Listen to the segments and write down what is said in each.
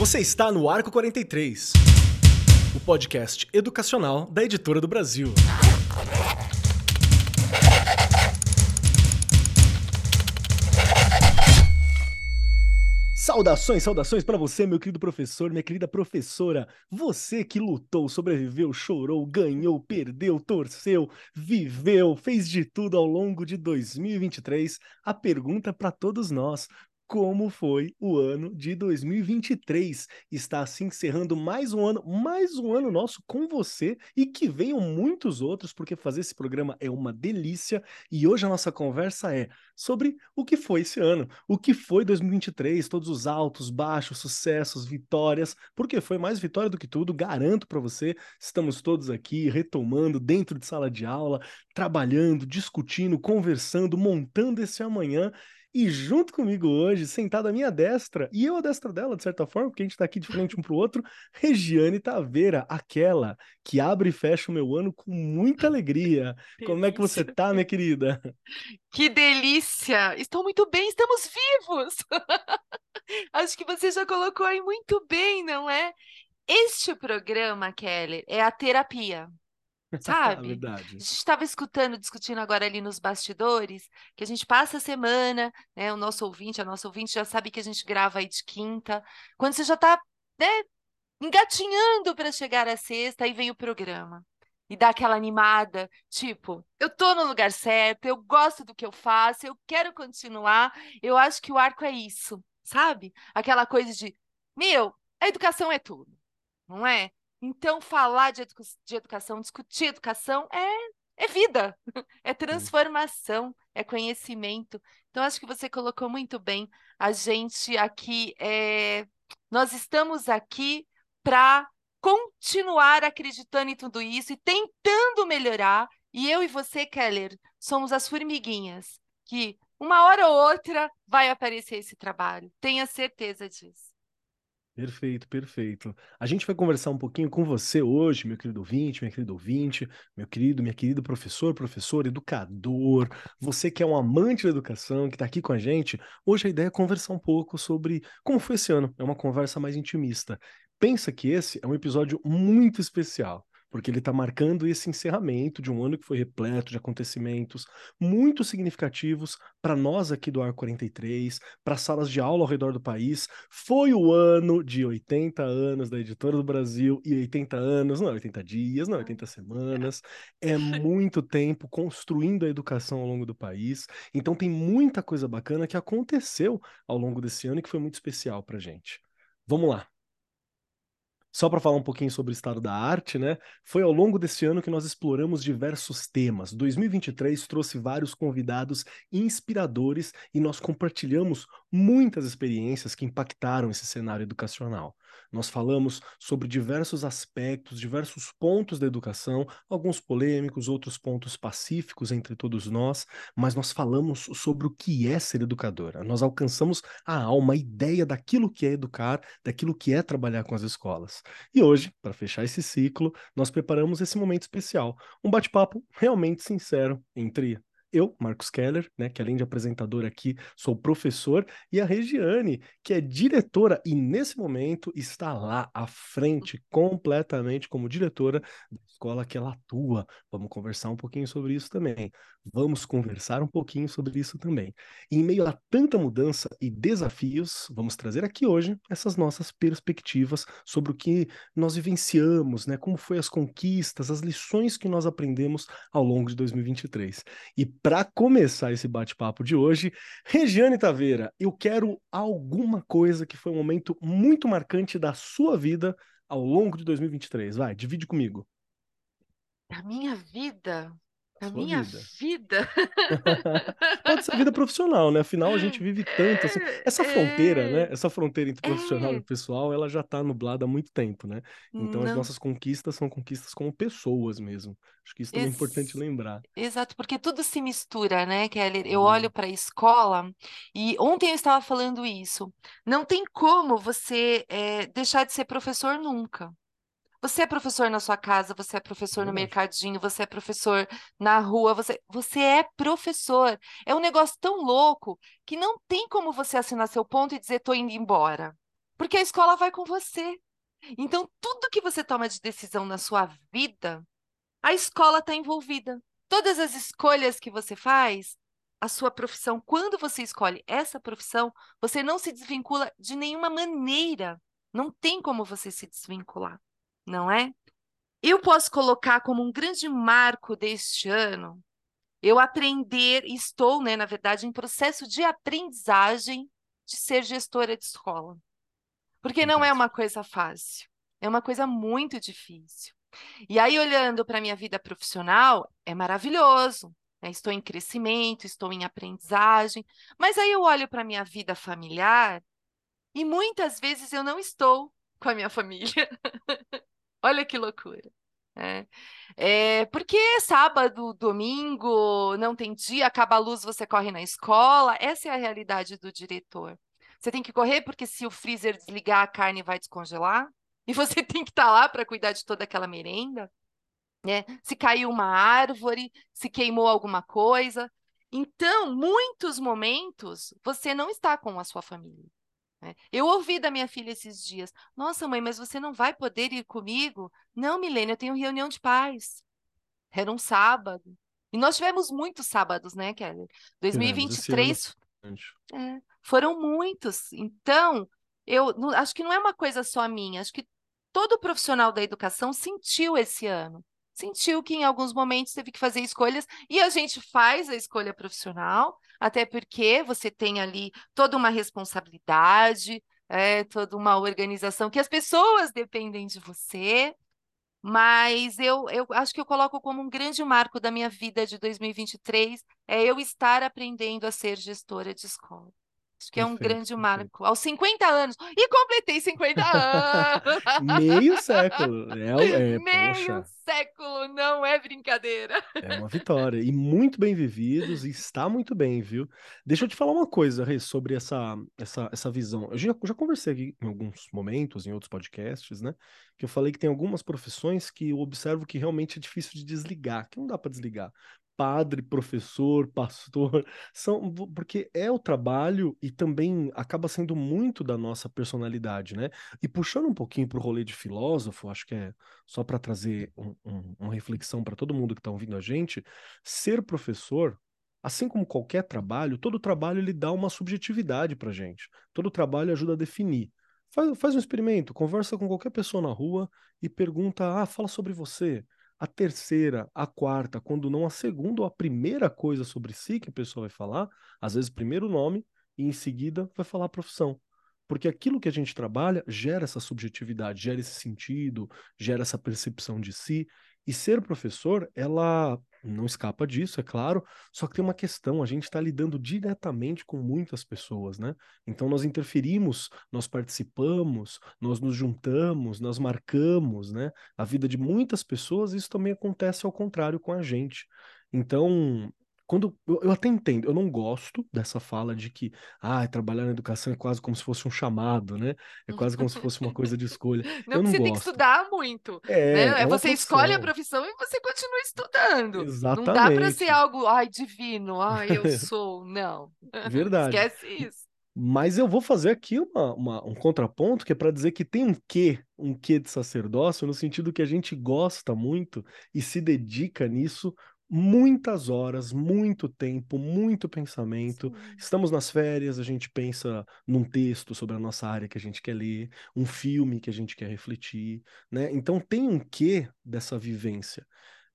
Você está no Arco 43, o podcast educacional da Editora do Brasil. Saudações, saudações para você, meu querido professor, minha querida professora. Você que lutou, sobreviveu, chorou, ganhou, perdeu, torceu, viveu, fez de tudo ao longo de 2023. A pergunta para todos nós: como foi o ano de 2023. Está assim encerrando mais um ano, mais um ano nosso com você e que venham muitos outros, porque fazer esse programa é uma delícia. E hoje a nossa conversa é sobre o que foi esse ano, o que foi 2023, todos os altos, baixos, sucessos, vitórias, porque foi mais vitória do que tudo, garanto para você. Estamos todos aqui retomando dentro de sala de aula, trabalhando, discutindo, conversando, montando esse amanhã. E junto comigo hoje, sentado à minha destra, e eu à destra dela, de certa forma, porque a gente está aqui de frente um para o outro, Regiane Taveira, aquela que abre e fecha o meu ano com muita alegria. Como é que você tá, minha querida? Que delícia! Estou muito bem, estamos vivos! Acho que você já colocou aí muito bem, não é? Este programa, Kelly, é a terapia. Sabe? Verdade. A gente estava escutando, discutindo agora ali nos bastidores, que a gente passa a semana, né? O nosso ouvinte, a nossa ouvinte já sabe que a gente grava aí de quinta. Quando você já está, né, engatinhando para chegar à sexta, aí vem o programa. E dá aquela animada, tipo, eu tô no lugar certo, eu gosto do que eu faço, eu quero continuar. Eu acho que o arco é isso, sabe? Aquela coisa de, meu, a educação é tudo, não é? Então, falar de, de educação, discutir educação é, é vida, é transformação, é conhecimento. Então, acho que você colocou muito bem. A gente aqui, é... nós estamos aqui para continuar acreditando em tudo isso e tentando melhorar. E eu e você, Keller, somos as formiguinhas que uma hora ou outra vai aparecer esse trabalho. Tenha certeza disso. Perfeito, perfeito. A gente vai conversar um pouquinho com você hoje, meu querido ouvinte, minha querida ouvinte, meu querido, minha querida professor, professor, educador, você que é um amante da educação, que está aqui com a gente. Hoje a ideia é conversar um pouco sobre como foi esse ano. É uma conversa mais intimista. Pensa que esse é um episódio muito especial porque ele está marcando esse encerramento de um ano que foi repleto de acontecimentos muito significativos para nós aqui do Ar 43, para salas de aula ao redor do país. Foi o ano de 80 anos da Editora do Brasil e 80 anos, não é 80 dias, não é 80 semanas, é muito tempo construindo a educação ao longo do país. Então tem muita coisa bacana que aconteceu ao longo desse ano e que foi muito especial para gente. Vamos lá. Só para falar um pouquinho sobre o estado da arte, né? Foi ao longo desse ano que nós exploramos diversos temas. 2023 trouxe vários convidados inspiradores e nós compartilhamos muitas experiências que impactaram esse cenário educacional. Nós falamos sobre diversos aspectos, diversos pontos da educação, alguns polêmicos, outros pontos pacíficos entre todos nós, mas nós falamos sobre o que é ser educadora. Nós alcançamos a alma, a ideia daquilo que é educar, daquilo que é trabalhar com as escolas. E hoje, para fechar esse ciclo, nós preparamos esse momento especial, um bate-papo realmente sincero entre eu, Marcos Keller, né, que além de apresentador aqui, sou professor, e a Regiane, que é diretora e nesse momento está lá à frente, completamente como diretora da escola que ela atua. Vamos conversar um pouquinho sobre isso também. Vamos conversar um pouquinho sobre isso também. E em meio a tanta mudança e desafios, vamos trazer aqui hoje essas nossas perspectivas sobre o que nós vivenciamos, né, como foi as conquistas, as lições que nós aprendemos ao longo de 2023. E para começar esse bate-papo de hoje, Regiane Taveira, eu quero alguma coisa que foi um momento muito marcante da sua vida ao longo de 2023. Vai, divide comigo. Da minha vida? Da minha vida. vida. Pode ser vida profissional, né? Afinal, a gente vive tanto. Assim. Essa fronteira, né? É. Essa fronteira entre profissional é. e pessoal, ela já está nublada há muito tempo, né? Então, Não. as nossas conquistas são conquistas como pessoas mesmo. Acho que isso também Ex é importante lembrar. Exato, porque tudo se mistura, né, Kelly? Eu olho uhum. para a escola e ontem eu estava falando isso. Não tem como você é, deixar de ser professor nunca. Você é professor na sua casa, você é professor no mercadinho, você é professor na rua, você, você é professor. É um negócio tão louco que não tem como você assinar seu ponto e dizer tô indo embora. Porque a escola vai com você. Então, tudo que você toma de decisão na sua vida, a escola está envolvida. Todas as escolhas que você faz, a sua profissão, quando você escolhe essa profissão, você não se desvincula de nenhuma maneira. Não tem como você se desvincular, não é? Eu posso colocar como um grande marco deste ano eu aprender, estou, né, na verdade, em processo de aprendizagem de ser gestora de escola. Porque não é uma coisa fácil, é uma coisa muito difícil. E aí, olhando para a minha vida profissional, é maravilhoso. Né? Estou em crescimento, estou em aprendizagem, mas aí eu olho para a minha vida familiar e muitas vezes eu não estou com a minha família. Olha que loucura. É. é, porque sábado, domingo, não tem dia, acaba a luz, você corre na escola. Essa é a realidade do diretor. Você tem que correr porque se o freezer desligar, a carne vai descongelar. E você tem que estar tá lá para cuidar de toda aquela merenda. Né? Se caiu uma árvore, se queimou alguma coisa. Então, muitos momentos, você não está com a sua família. Né? Eu ouvi da minha filha esses dias: Nossa, mãe, mas você não vai poder ir comigo? Não, Milene, eu tenho reunião de pais. Era um sábado. E nós tivemos muitos sábados, né, Kelly? 2023 é, foram muitos. Então, eu acho que não é uma coisa só minha, acho que todo profissional da educação sentiu esse ano. Sentiu que em alguns momentos teve que fazer escolhas, e a gente faz a escolha profissional, até porque você tem ali toda uma responsabilidade, é, toda uma organização que as pessoas dependem de você. Mas eu, eu acho que eu coloco como um grande marco da minha vida de 2023 é eu estar aprendendo a ser gestora de escola. Acho que é um grande marco. Aos 50 anos. E completei 50 anos! Meio século. É, é, Meio poxa. século, não é brincadeira. É uma vitória. E muito bem vividos, e está muito bem, viu? Deixa eu te falar uma coisa, Rê, sobre essa, essa, essa visão. Eu já, já conversei aqui em alguns momentos, em outros podcasts, né? Que eu falei que tem algumas profissões que eu observo que realmente é difícil de desligar, que não dá para desligar padre, professor, pastor, são porque é o trabalho e também acaba sendo muito da nossa personalidade, né? E puxando um pouquinho para o rolê de filósofo, acho que é só para trazer um, um, uma reflexão para todo mundo que está ouvindo a gente, ser professor Assim como qualquer trabalho, todo trabalho ele dá uma subjetividade para gente. Todo trabalho ajuda a definir. Faz, faz um experimento, conversa com qualquer pessoa na rua e pergunta: ah, fala sobre você a terceira, a quarta, quando não a segunda ou a primeira coisa sobre si que a pessoa vai falar, às vezes primeiro o nome e em seguida vai falar a profissão. Porque aquilo que a gente trabalha gera essa subjetividade, gera esse sentido, gera essa percepção de si. E ser professor, ela não escapa disso, é claro, só que tem uma questão, a gente está lidando diretamente com muitas pessoas, né? Então nós interferimos, nós participamos, nós nos juntamos, nós marcamos, né? A vida de muitas pessoas, isso também acontece ao contrário com a gente. Então, quando eu, eu, até entendo, eu não gosto dessa fala de que ah, trabalhar na educação é quase como se fosse um chamado, né? É quase como se fosse uma coisa de escolha. Não, eu não você gosto. tem que estudar muito. É, né? é você profissão. escolhe a profissão e você continua estudando. Exatamente. Não dá para ser algo, ai, divino, ai, eu sou. Não. Verdade. Esquece isso. Mas eu vou fazer aqui uma, uma, um contraponto que é para dizer que tem um quê, um quê de sacerdócio, no sentido que a gente gosta muito e se dedica nisso muitas horas, muito tempo, muito pensamento. Sim. Estamos nas férias, a gente pensa num texto sobre a nossa área que a gente quer ler, um filme que a gente quer refletir, né? Então tem um quê dessa vivência.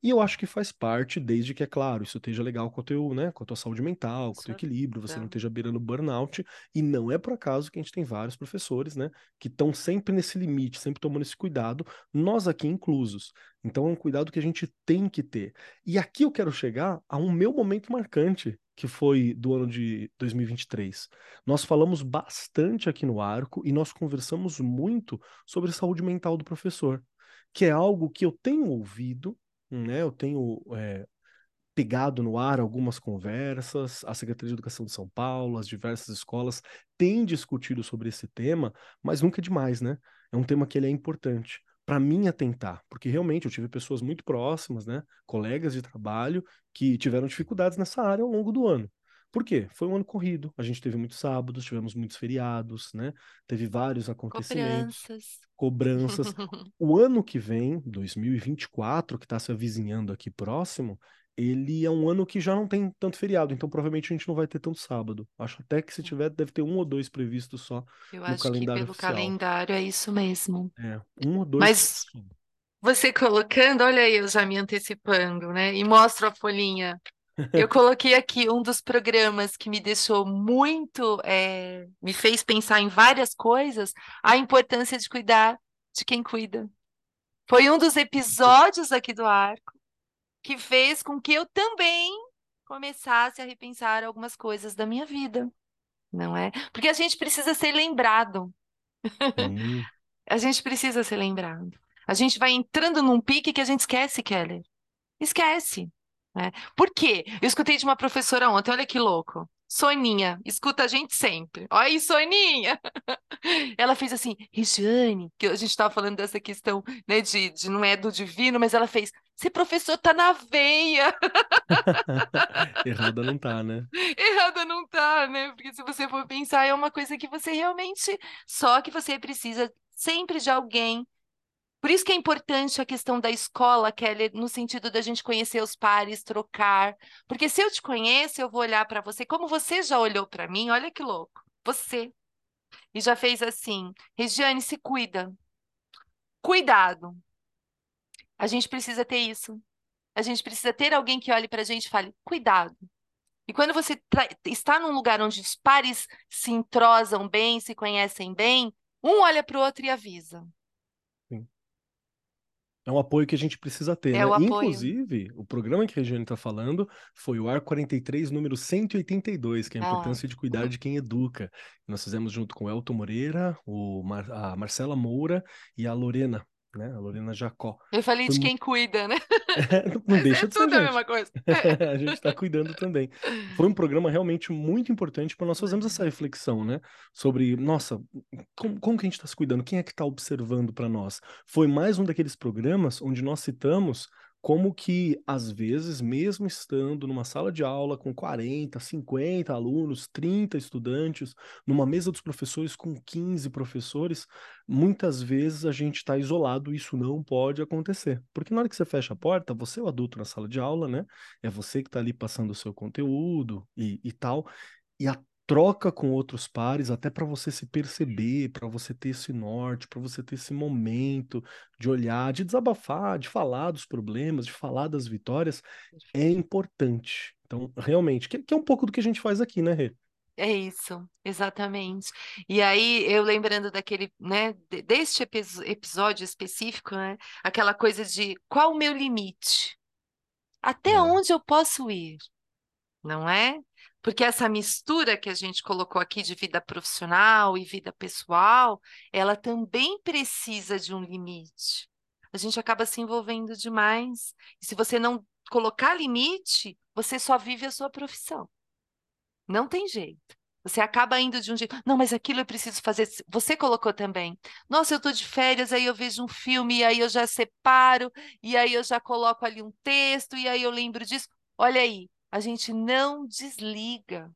E eu acho que faz parte, desde que, é claro, isso esteja legal com, o teu, né, com a tua saúde mental, com o teu equilíbrio, você não esteja beirando burnout. E não é por acaso que a gente tem vários professores, né, que estão sempre nesse limite, sempre tomando esse cuidado, nós aqui inclusos. Então é um cuidado que a gente tem que ter. E aqui eu quero chegar a um meu momento marcante, que foi do ano de 2023. Nós falamos bastante aqui no Arco e nós conversamos muito sobre saúde mental do professor, que é algo que eu tenho ouvido né? Eu tenho é, pegado no ar algumas conversas, a Secretaria de Educação de São Paulo, as diversas escolas têm discutido sobre esse tema, mas nunca é demais, né? É um tema que ele é importante para mim atentar, porque realmente eu tive pessoas muito próximas, né, colegas de trabalho que tiveram dificuldades nessa área ao longo do ano. Por quê? Foi um ano corrido. A gente teve muitos sábados, tivemos muitos feriados, né? Teve vários acontecimentos, Cobranças. cobranças. O ano que vem, 2024, que está se avizinhando aqui próximo, ele é um ano que já não tem tanto feriado, então provavelmente a gente não vai ter tanto sábado. Acho até que se tiver, deve ter um ou dois previstos só Eu no acho que calendário pelo oficial. calendário é isso mesmo. É, um ou dois. Mas você colocando, olha aí, eu já me antecipando, né? E mostro a folhinha. Eu coloquei aqui um dos programas que me deixou muito, eh, me fez pensar em várias coisas, a importância de cuidar de quem cuida. Foi um dos episódios aqui do Arco que fez com que eu também começasse a repensar algumas coisas da minha vida, não é? Porque a gente precisa ser lembrado. Sim, A gente precisa ser lembrado. A gente vai entrando num pique que a gente esquece, Keller. Esquece. Né? Por quê? Eu escutei de uma professora ontem, olha que louco. Soninha, escuta a gente sempre. Olha aí, Soninha! Ela fez assim, Regiane, que a gente estava falando dessa questão, né, de, de não é do divino, mas ela fez, ser professor tá na veia. errada não tá, né? Errada não tá, né? Porque se você for pensar, é uma coisa que você realmente. Só que você precisa sempre de alguém. Por isso que é importante a questão da escola, Kelly, no sentido da gente conhecer os pares, trocar. Porque se eu te conheço, eu vou olhar para você, como você já olhou para mim, olha que louco. Você. E já fez assim: Regiane, se cuida. Cuidado. A gente precisa ter isso. A gente precisa ter alguém que olhe para a gente e fale: cuidado. E quando você está num lugar onde os pares se entrosam bem, se conhecem bem, um olha para o outro e avisa. É um apoio que a gente precisa ter, É né? o apoio. Inclusive, o programa que a Regiane está falando foi o AR 43, número 182, que é a Ah importância de cuidar de quem educa. Nós fizemos junto com o Elton Moreira, o Mar- a Marcela Moura e a Lorena, né? A Lorena Jacó. Eu falei Foi de quem cuida, né? Não deixa é de ser tudo a mesma coisa. A gente está cuidando também. Foi um programa realmente muito importante para nós fazermos essa reflexão, né? Sobre, nossa, como, como que a gente está se cuidando? Quem é que está observando para nós? Foi mais um daqueles programas onde nós citamos como que, às vezes, mesmo estando numa sala de aula com 40, 50 alunos, 30 estudantes, numa mesa dos professores com 15 professores, muitas vezes a gente está isolado isso não pode acontecer. Porque na hora que você fecha a porta, você é o adulto na sala de aula, né? É você que está ali passando o seu conteúdo e, e tal. E a troca com outros pares, até para você se perceber, para você ter esse norte, para você ter esse momento de olhar, de desabafar, de falar dos problemas, de falar das vitórias, é importante. Então, realmente, que, que é um pouco do que a gente faz aqui, né, Rê? É isso, exatamente. E aí, eu lembrando daquele, né, de- deste episódio específico, né, aquela coisa de qual o meu limite? Até É. onde eu posso ir? Não é? Porque essa mistura que a gente colocou aqui de vida profissional e vida pessoal, ela também precisa de um limite. A gente acaba se envolvendo demais. E se você não colocar limite, você só vive a sua profissão. Não tem jeito. Você acaba indo de um jeito. Não, mas aquilo eu preciso fazer. Você colocou também. Nossa, eu tô de férias, aí eu vejo um filme, e aí eu já separo, e aí eu já coloco ali um texto, e aí eu lembro disso. Olha aí, a gente não desliga.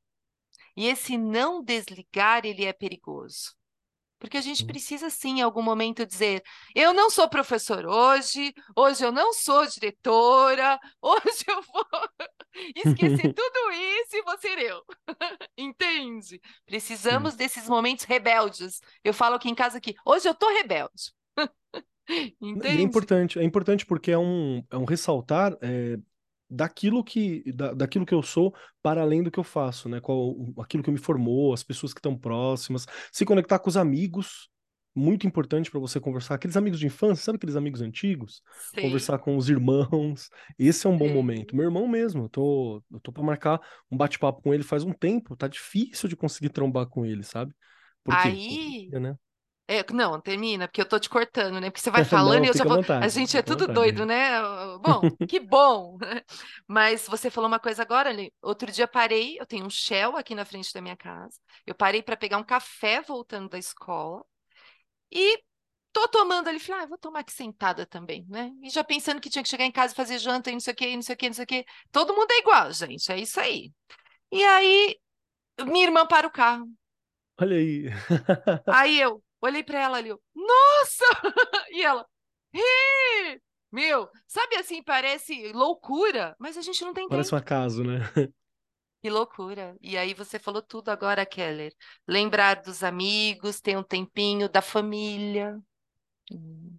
E esse não desligar, ele é perigoso. Porque a gente Hum. precisa sim, em algum momento, dizer: eu não sou professor hoje, hoje eu não sou diretora, hoje eu vou esquecer tudo isso e vou ser eu. Entende? Precisamos desses momentos rebeldes. Eu falo aqui em casa aqui, hoje eu tô rebelde. E é Entende? importante, é importante porque é um, é um ressaltar é, daquilo que, da, daquilo que eu sou para além do que eu faço, né? Qual, aquilo que me formou, as pessoas que estão próximas, se conectar com os amigos, muito importante para você conversar. Aqueles amigos de infância, sabe aqueles amigos antigos? Sei, Conversar com os irmãos, esse é um bom sei. momento. Meu irmão mesmo, eu tô, eu tô para marcar um bate-papo com ele faz um tempo, tá difícil de conseguir trombar com ele, sabe? Por quê? Aí, né? É, não, termina, porque eu tô te cortando, né? Porque você vai falando Não, e eu já vou. A vontade, gente é tudo vontade. doido, né? Bom, que bom. né? Mas você falou uma coisa agora, ali. Outro dia parei, eu tenho um Shell aqui na frente da minha casa. Eu parei para pegar um café voltando da escola e tô tomando ali, falei, ah, vou tomar aqui sentada também, né? E já pensando que tinha que chegar em casa e fazer janta e não sei o quê, não sei o quê, não sei o quê. Todo mundo é igual, gente, é isso aí. E aí, minha irmã para o carro. Olha aí. Aí eu olhei para ela ali, eu, nossa! E ela, Ih! meu, sabe assim, parece loucura, mas a gente não tem Parece tempo. um acaso, né? Que loucura. E aí você falou tudo agora, Keller. Lembrar dos amigos, ter um tempinho da família. Hum.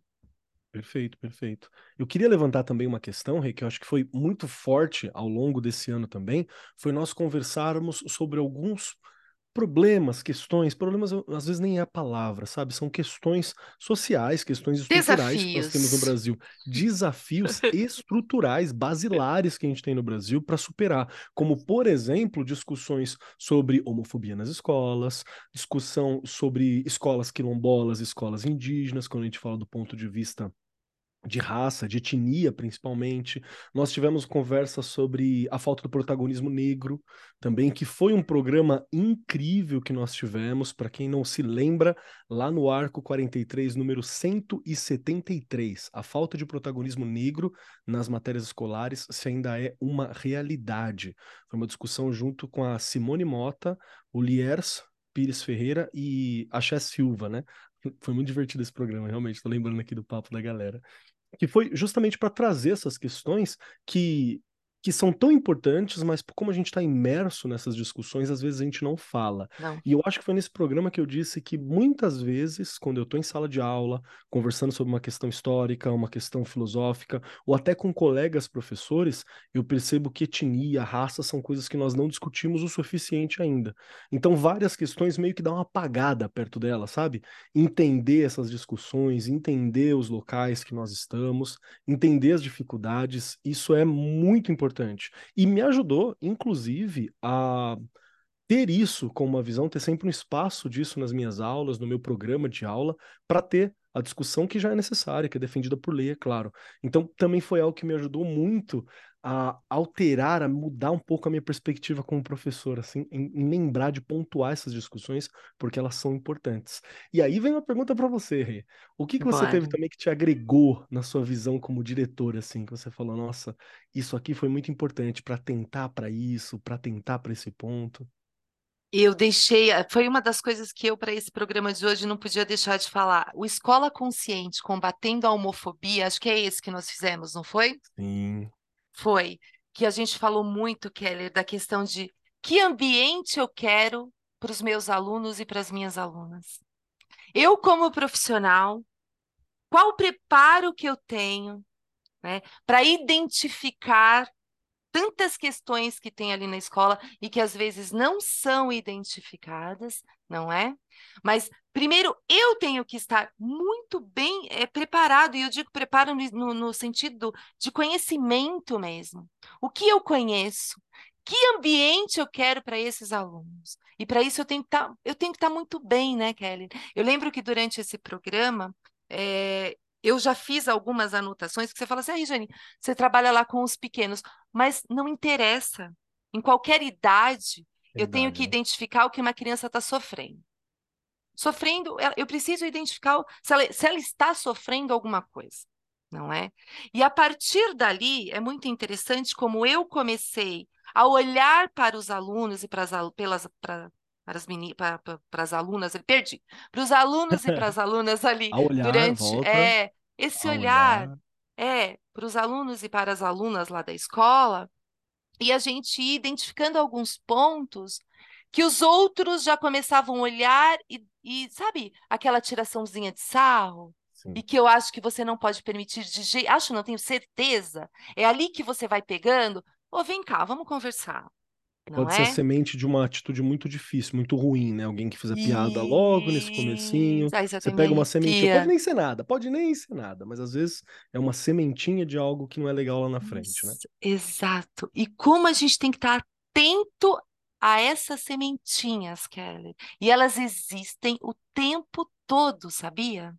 Perfeito, perfeito. Eu queria levantar também uma questão, Rei, que eu acho que foi muito forte ao longo desse ano também, foi nós conversarmos sobre alguns problemas, questões, problemas às vezes nem é a palavra, sabe? São questões sociais, questões estruturais que nós temos no Desafios. Brasil, desafios estruturais, basilares que a gente tem no Brasil para superar, como por exemplo, discussões sobre homofobia nas escolas, discussão sobre escolas quilombolas, escolas indígenas, quando a gente fala do ponto de vista de raça, de etnia, principalmente. Nós tivemos conversa sobre a falta do protagonismo negro, também, que foi um programa incrível que nós tivemos. Para quem não se lembra, lá no Arco 43, número 173, a falta de protagonismo negro nas matérias escolares se ainda é uma realidade. Foi uma discussão junto com a Simone Mota, o Liers Pires Ferreira e a Ché Silva, né? Foi muito divertido esse programa, realmente. Tô lembrando aqui do papo da galera. Que foi justamente para trazer essas questões que que são tão importantes, mas como a gente está imerso nessas discussões, às vezes a gente não fala. Não. E eu acho que foi nesse programa que eu disse que muitas vezes, quando eu estou em sala de aula, conversando sobre uma questão histórica, uma questão filosófica, ou até com colegas professores, eu percebo que etnia, raça são coisas que nós não discutimos o suficiente ainda. Então, várias questões meio que dão uma apagada perto dela, sabe? Entender essas discussões, entender os locais que nós estamos, entender as dificuldades, isso é muito importante importante. E me ajudou, inclusive, a ter isso como uma visão, ter sempre um espaço disso nas minhas aulas, no meu programa de aula, para ter a discussão que já é necessária, que é defendida por lei, é claro. Então, também foi algo que me ajudou muito a alterar, a mudar um pouco a minha perspectiva como professor, assim, em, em lembrar de pontuar essas discussões, porque elas são importantes. E aí vem uma pergunta para você, Rê. O que, que você Bora. teve também que te agregou na sua visão como diretor, assim, que você falou, nossa, isso aqui foi muito importante para tentar para isso, para tentar para esse ponto? Eu deixei, foi uma das coisas que eu, para esse programa de hoje, não podia deixar de falar. O Escola Consciente Combatendo a Homofobia, acho que é esse que nós fizemos, não foi? Sim. Foi. Que a gente falou muito, Keller, da questão de que ambiente eu quero para os meus alunos e para as minhas alunas. Eu, como profissional, qual o preparo que eu tenho né, para identificar tantas questões que tem ali na escola e que às vezes não são identificadas, não é? Mas primeiro eu tenho que estar muito bem é, preparado, e eu digo preparo no, no sentido de conhecimento mesmo. O que eu conheço? Que ambiente eu quero para esses alunos? E para isso eu tenho que estar, tá, estar tá muito bem, né, Kelly? Eu lembro que durante esse programa é, eu já fiz algumas anotações que você fala assim, ah, Regiane, você trabalha lá com os pequenos, mas não interessa. Em qualquer idade, eu tenho que identificar o que uma criança está sofrendo. Sofrendo, eu preciso identificar se ela, se ela está sofrendo alguma coisa, não é? E a partir dali, é muito interessante como eu comecei a olhar para os alunos e para as, pelas, para, para as, meni, para, para, para as alunas, perdi, para os alunos e para as alunas ali olhar, durante volta, é esse olhar, olhar é para os alunos e para as alunas lá da escola e a gente ir identificando alguns pontos que os outros já começavam a olhar e, e sabe aquela tiraçãozinha de sarro Sim. e que eu acho que você não pode permitir de jeito, acho não tenho certeza, é ali que você vai pegando, ô oh, vem cá, vamos conversar. Não Pode é? ser a semente de uma atitude muito difícil, muito ruim, né? Alguém que fizer piada logo nesse comecinho. Ai, você pega uma sementinha, pode nem ser nada, pode nem ser nada, mas às vezes é uma sementinha de algo que não é legal lá na frente, né? Exato. E como a gente tem que estar atento a essas sementinhas, Kelly. E elas existem o tempo todo, sabia?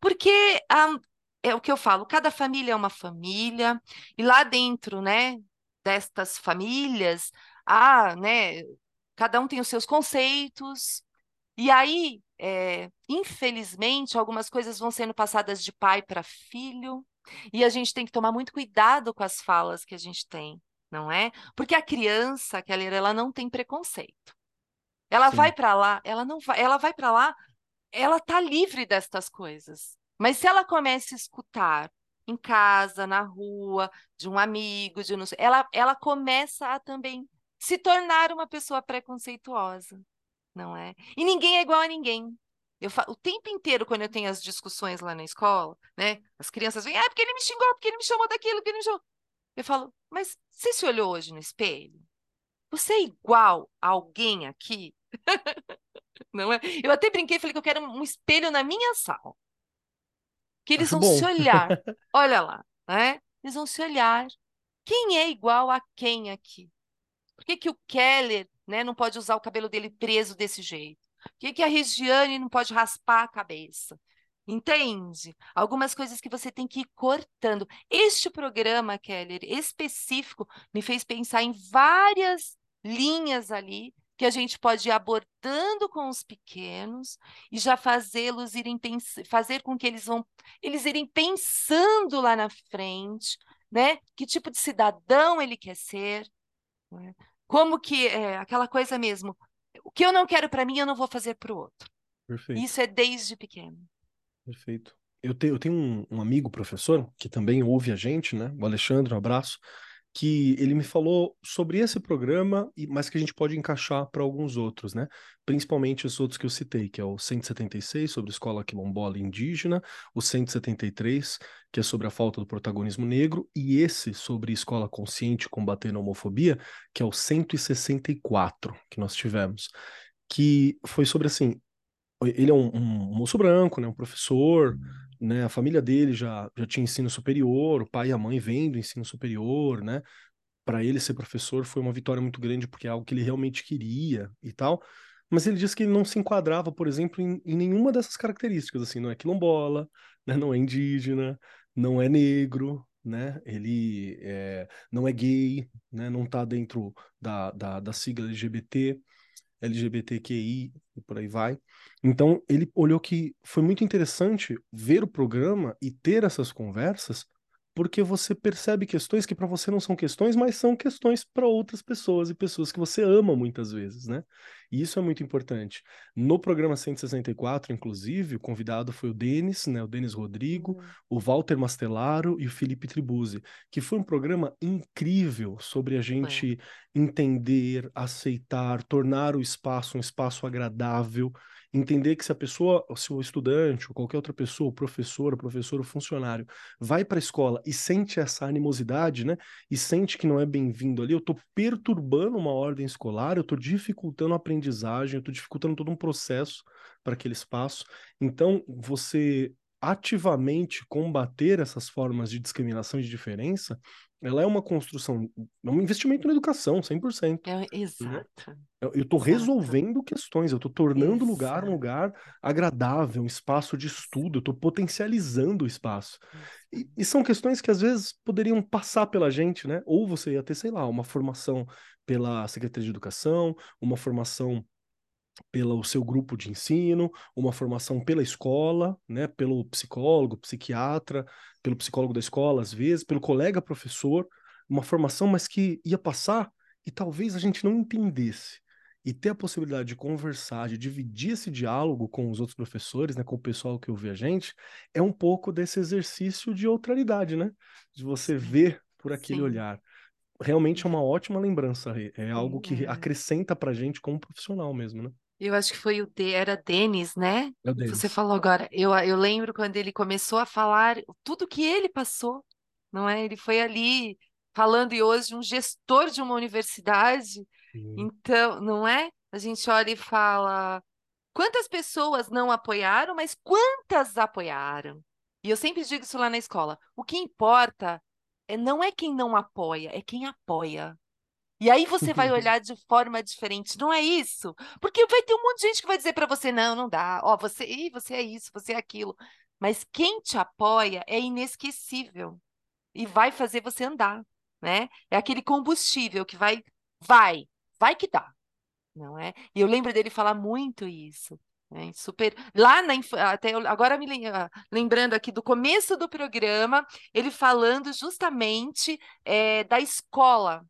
Porque um, é o que eu falo, cada família é uma família, e lá dentro, né, destas famílias, ah, né? Cada um tem os seus conceitos. E aí, é, infelizmente, algumas coisas vão sendo passadas de pai para filho, e a gente tem que tomar muito cuidado com as falas que a gente tem. não é? Porque a criança, Keller, ela não tem preconceito. Ela Sim. vai para lá, ela não vai, ela vai para lá, ela tá livre destas coisas. Mas se ela começa a escutar em casa, na rua, de um amigo, de não sei, ela, ela começa a também se tornar uma pessoa preconceituosa, não é? E ninguém é igual a ninguém. Eu falo, o tempo inteiro, quando eu tenho as discussões lá na escola, né? As crianças vêm, ah, porque ele me xingou, porque ele me chamou daquilo, porque ele me chamou. Eu falo, mas você se olhou hoje no espelho? Você é igual a alguém aqui? Não é? Eu até brinquei, falei que eu quero um espelho na minha sala. Que eles Acho vão se bom. olhar. Olha lá, né? Eles vão se olhar. Quem é igual a quem aqui? Por que, que o Keller né, não pode usar o cabelo dele preso desse jeito? Por que, que a Regiane não pode raspar a cabeça? Entende? Algumas coisas que você tem que ir cortando. Este programa, Keller, específico, me fez pensar em várias linhas ali que a gente pode ir abordando com os pequenos e já fazê-los irem fazer com que eles vão eles irem pensando lá na frente, né? Que tipo de cidadão ele quer ser? Como que é aquela coisa mesmo. O que eu não quero para mim, eu não vou fazer para o outro. Perfeito. Isso é desde pequeno. Perfeito. Eu tenho, eu tenho um, um amigo professor que também ouve a gente, né? O Alexandre, um abraço que ele me falou sobre esse programa, mas que a gente pode encaixar para alguns outros, né? Principalmente os outros que eu citei, que é o 176, sobre escola quilombola indígena, o 173, que é sobre a falta do protagonismo negro, e esse sobre escola consciente combatendo a homofobia, que é o 164 que nós tivemos, que foi sobre assim, ele é um, um moço branco, né, um professor, né, a família dele já, já tinha ensino superior, o pai e a mãe vêm do ensino superior, né, para ele ser professor foi uma vitória muito grande porque é algo que ele realmente queria e tal, mas ele disse que ele não se enquadrava, por exemplo, em, em nenhuma dessas características, assim, não é quilombola, né, não é indígena, não é negro, né? Ele é, não é gay, né? Não está dentro da, da, da sigla LGBT. LGBTQI e por aí vai. Então, ele olhou que foi muito interessante ver o programa e ter essas conversas, porque você percebe questões que para você não são questões, mas são questões para outras pessoas e pessoas que você ama muitas vezes, né? E isso é muito importante. No programa 164, inclusive, o convidado foi o Denis, né, o Denis Rodrigo, uhum. o Walter Mastelaro e o Felipe Tribuzzi, que foi um programa incrível sobre a gente entender, aceitar, tornar o espaço um espaço agradável, entender que se a pessoa, se o estudante ou qualquer outra pessoa, o professor, o professor, o funcionário, vai para a escola e sente essa animosidade, né? E sente que não é bem-vindo ali, eu estou perturbando uma ordem escolar, eu estou dificultando a aprendizagem, eu estou dificultando todo um processo para aquele espaço. Então, você ativamente combater essas formas de discriminação e de diferença, ela é uma construção, é um investimento na educação, 100%. É, exato. Né? Eu estou resolvendo questões, eu estou tornando o lugar um lugar agradável, um espaço de estudo, eu estou potencializando o espaço. E, e, são questões que às vezes poderiam passar pela gente, né? Ou você ia ter, sei lá, uma formação pela Secretaria de Educação, uma formação pelo seu grupo de ensino, uma formação pela escola, né, pelo psicólogo, psiquiatra, pelo psicólogo da escola, às vezes, pelo colega professor, uma formação, mas que ia passar e talvez a gente não entendesse. E ter a possibilidade de conversar, de dividir esse diálogo com os outros professores, né, com o pessoal que ouve a gente, é um pouco desse exercício de outralidade, né? De você ver por aquele Sim. olhar realmente é uma ótima lembrança, é algo que é. acrescenta pra gente como profissional mesmo, né? Eu acho que foi o de, era Denis, né? É o Denis. Você falou agora. Eu, eu lembro quando ele começou a falar tudo que ele passou, não é? Ele foi ali falando e hoje um gestor de uma universidade. Sim. Então, não é? A gente olha e fala quantas pessoas não apoiaram, mas quantas apoiaram? E eu sempre digo isso lá na escola. O que importa é, não é quem não apoia, é quem apoia. E aí você vai olhar de forma diferente, não é isso? Porque vai ter um monte de gente que vai dizer para você, não, não dá, ó, você, ih, você é isso, você é aquilo. Mas quem te apoia é inesquecível e vai fazer você andar, né? É aquele combustível que vai, vai, vai que dá, não é? E eu lembro dele falar muito isso. Né? Super. Lá na até agora me ah, lembrando aqui do começo do programa, ele falando justamente é, da escola,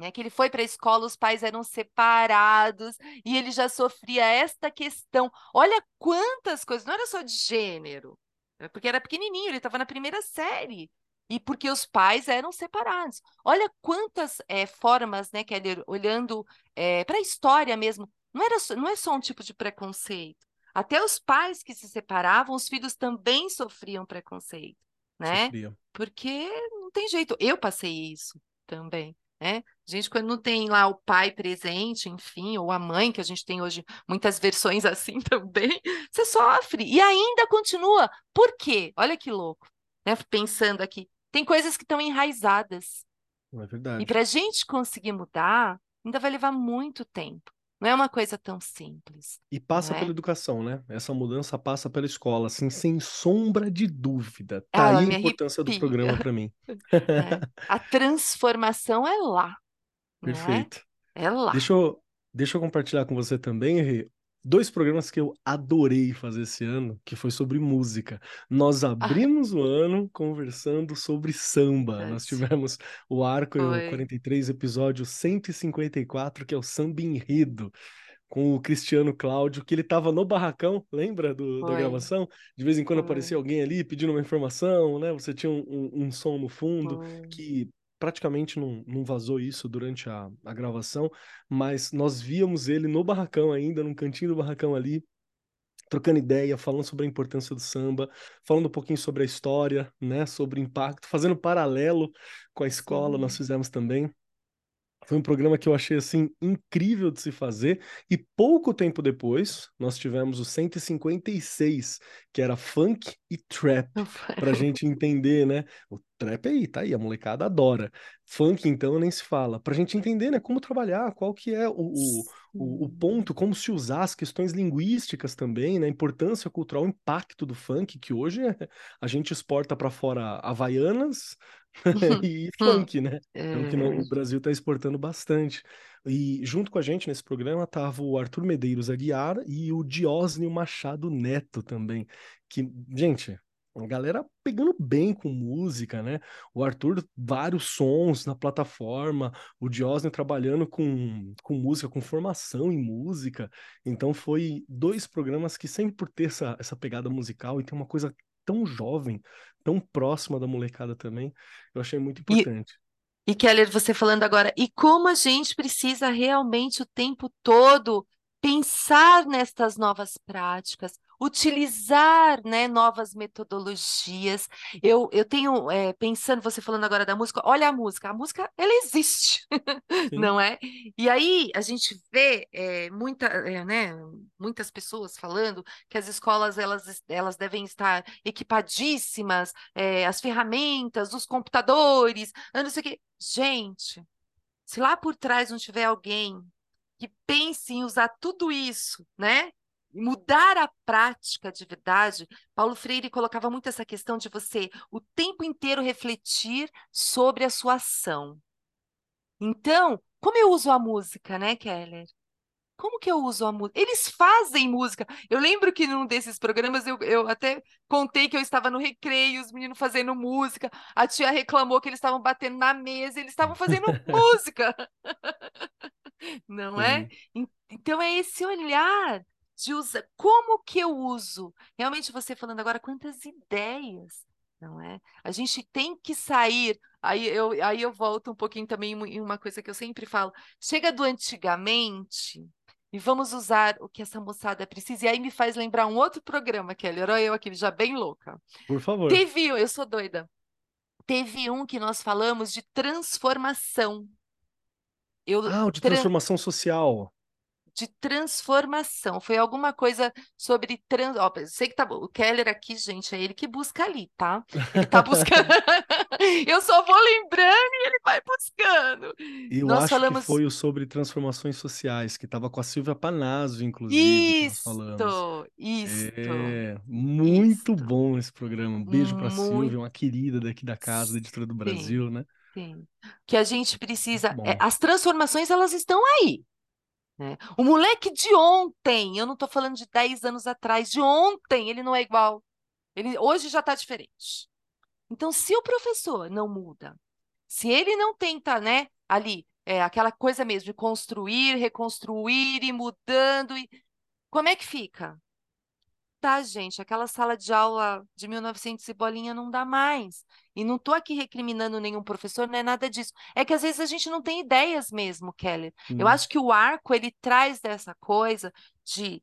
né, que ele foi para a escola, os pais eram separados e ele já sofria esta questão. Olha quantas coisas, não era só de gênero, é porque era pequenininho, ele estava na primeira série. E porque os pais eram separados. Olha quantas é, formas, né, Keller, olhando é, para a história mesmo. Não, era, não é só um tipo de preconceito. Até os pais que se separavam, os filhos também sofriam preconceito, né? Sofria. Porque não tem jeito. Eu passei isso também né? Gente, quando não tem lá o pai presente, enfim, ou a mãe, que a gente tem hoje muitas versões assim também, você sofre e ainda continua. Por quê? Olha que louco, né? Pensando aqui, tem coisas que estão enraizadas. É verdade. E para a gente conseguir mudar, ainda vai levar muito tempo. Não é uma coisa tão simples. E passa é? pela educação, né? Essa mudança passa pela escola, assim, sem sombra de dúvida. Tá aí a importância arrepia. do programa para mim. É. A transformação é lá. Perfeito. É? é lá. Deixa eu, deixa eu compartilhar com você também, Rê, dois programas que eu adorei fazer esse ano, que foi sobre música. Nós ah. abrimos ah. o ano conversando sobre samba. Nós tivemos o arco foi. 43, episódio 154, que é o Samba Enredo com o Cristiano Cláudio, que ele estava no barracão, lembra do, da gravação? De vez em quando Foi. aparecia alguém ali pedindo uma informação, né? Você tinha um, um, um som no fundo Foi. que praticamente não, não vazou isso durante a, a gravação, mas nós víamos ele no barracão ainda, num cantinho do barracão ali, trocando ideia, falando sobre a importância do samba, falando um pouquinho sobre a história, né, sobre o impacto, fazendo paralelo com a escola, Sim. nós fizemos também. Foi um programa que eu achei assim incrível de se fazer e pouco tempo depois nós tivemos o 156, que era funk e trap, para a gente entender, né? O trap aí, tá aí, a molecada adora. Funk então nem se fala, para a gente entender, né, como trabalhar, qual que é o, o, o, o, ponto, como se usar as questões linguísticas também, né, a importância cultural, o impacto do funk que hoje a gente exporta para fora havaianas, e funk, né? É o que no, o Brasil está exportando bastante. E junto com a gente nesse programa tava o Arthur Medeiros Aguiar e o Diósnio Machado Neto também. Que, gente, a galera pegando bem com música, né? O Arthur, vários sons na plataforma, o Diósnio trabalhando com, com música, com formação em música. Então foi dois programas que sempre por ter essa, essa pegada musical e tem uma coisa tão jovem, tão próxima da molecada também, eu achei muito importante. E, e Keller, você falando agora, e como a gente precisa realmente o tempo todo pensar nestas novas práticas, utilizar né, novas metodologias. Eu, eu tenho, é, pensando, você falando agora da música, olha a música, a música, ela existe, não é? E aí a gente vê é, muita, é, né, muitas pessoas falando que as escolas, elas, elas devem estar equipadíssimas, as ferramentas, os computadores, não sei o quê. Gente, se lá por trás não tiver alguém que pense em usar tudo isso, né? Mudar a prática de verdade, Paulo Freire colocava muito essa questão de você o tempo inteiro refletir sobre a sua ação. Então, como eu uso a música, né, Keller? Como que eu uso a música? Eles fazem música. Eu lembro que num desses programas eu, eu até contei que eu estava no recreio, os meninos fazendo música. A tia reclamou que eles estavam batendo na mesa, eles estavam fazendo música. Não é? Então é esse olhar de usar. Como que eu uso? Realmente você falando agora, quantas ideias, não é? A gente tem que sair. Aí eu, aí eu volto um pouquinho também em uma coisa que eu sempre falo. Chega do antigamente e vamos usar o que essa moçada precisa. E aí me faz lembrar um outro programa, Kelly. Era eu aqui, já bem louca. Por favor. Teve, eu sou doida. Teve um que nós falamos de transformação. Eu, ah, de transformação social de transformação. Foi alguma coisa sobre trans. Ó, sei que tá bom. O Keller aqui, gente, é ele que busca ali, tá? Ele tá buscando. eu só vou lembrando e ele vai buscando. Eu nós acho falamos... que foi o sobre transformações sociais, que estava com a Silvia Panazzo, inclusive. Isso, isso. É, muito isso. bom esse programa. Um beijo para muito... Silvia, uma querida daqui da casa, da editora do Brasil, Sim. né? Sim. Que a gente precisa. É, as transformações, elas estão aí. Né? O moleque de ontem, eu não estou falando de 10 anos atrás, de ontem, ele não é igual. Ele hoje já está diferente. Então, se o professor não muda, se ele não tenta, né, ali É aquela coisa mesmo de construir, reconstruir e mudando. E... Como é que fica? Tá, gente, aquela sala de aula de 1900 e bolinha não dá mais. E não estou aqui recriminando nenhum professor, não é nada disso. É que às vezes a gente não tem ideias mesmo, Keller. Eu Hum. acho que o arco ele traz dessa coisa de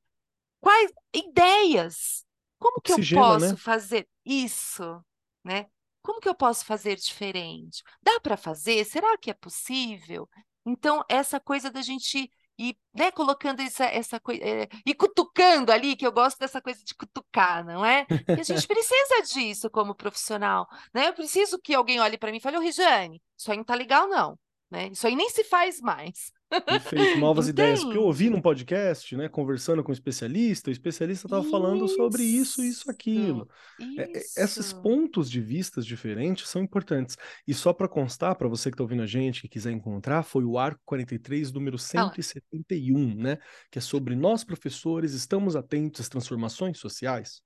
quais ideias? Como que eu né? posso fazer isso, né? Como que eu posso fazer diferente? Dá para fazer? Será que é possível? Então, essa coisa da gente ir, né, colocando essa, essa coisa, é, e cutucando ali, que eu gosto dessa coisa de cutucar, não é? Que a gente precisa disso como profissional, né? Eu preciso que alguém olhe para mim e fale, ô, Regiane, isso aí não tá legal, não, né? Isso aí nem se faz mais. Perfeito, novas ideias. Porque eu ouvi num podcast, né, conversando com um especialista, o especialista estava falando sobre isso, isso, aquilo. Isso, É, é, esses pontos de vistas diferentes são importantes. E só para constar, para você que está ouvindo a gente, que quiser encontrar, foi o Arco 43, número Fala. 171, né? Que é sobre nós, professores, estamos atentos às transformações sociais.